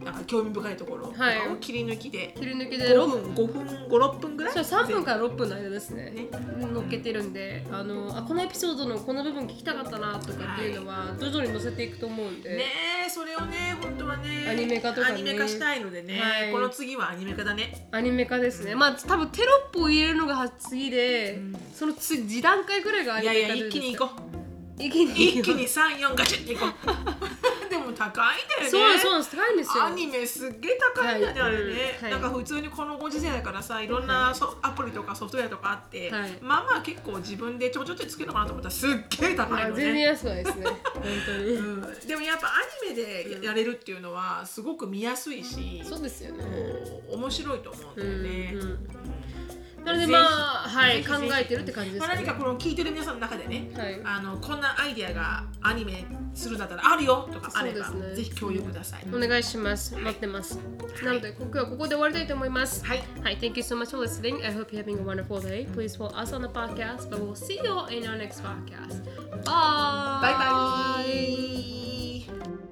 Speaker 2: なんか興味深いところを切り抜きで。
Speaker 1: 切り抜きで
Speaker 2: 5
Speaker 1: 6
Speaker 2: 分。5分56分ぐらい？
Speaker 1: そう3分から6分の間ですね。
Speaker 2: ね。
Speaker 1: 乗っけてるんで。あのあこのエピソードのこの部分聞きたかったなとかっていうのは徐々に載せていくと思うんで、
Speaker 2: ねえそれをね本当はね
Speaker 1: アニメ化とかね。
Speaker 2: アニメ化したいのでね、
Speaker 1: はい。
Speaker 2: この次はアニメ化だね。
Speaker 1: アニメ化ですね。まあ多分テロップを入れるのが次で、その次次段階ぐらいがア
Speaker 2: い
Speaker 1: ニメ化で
Speaker 2: やいや一気に行こう。
Speaker 1: う一気に
Speaker 2: 一気に34ガチッて行こう高いんだよね。
Speaker 1: そうそう高いんですよ。
Speaker 2: アニメすっげえ高いんだね、
Speaker 1: はい
Speaker 2: あれね、
Speaker 1: はい。
Speaker 2: なんか普通にこのご時世だからさい。ろんなソアプリとかソフトウェアとかあって、
Speaker 1: はい。
Speaker 2: まあまあ結構自分でちょちょっとつけるのかなと思ったらすっげえ高いの
Speaker 1: まあ全然
Speaker 2: ね、
Speaker 1: 安くないですね本当に、
Speaker 2: うん、でもやっぱアニメでややれるっていうのはすごく見やすいし、
Speaker 1: そうですよね。
Speaker 2: 面白いと思うんだよね、
Speaker 1: うんうん
Speaker 2: うん
Speaker 1: なのでまあはい考えてるって感じです
Speaker 2: まあ、
Speaker 1: ね
Speaker 2: 何かこの聞いてる皆さんの中でね、
Speaker 1: はい
Speaker 2: あのこんなアイデアがアニメするんだったらあるよとかあれば、
Speaker 1: そうですね
Speaker 2: ぜひ共有ください。
Speaker 1: お願いします。待ってます。なので、今日はここで終わりたいと思います。
Speaker 2: はい。
Speaker 1: はい、Thank you so much for listening. I hope you're having a wonderful day. Please follow us on the podcast, but we'll see you in our next podcast. Bye.
Speaker 2: バイバイ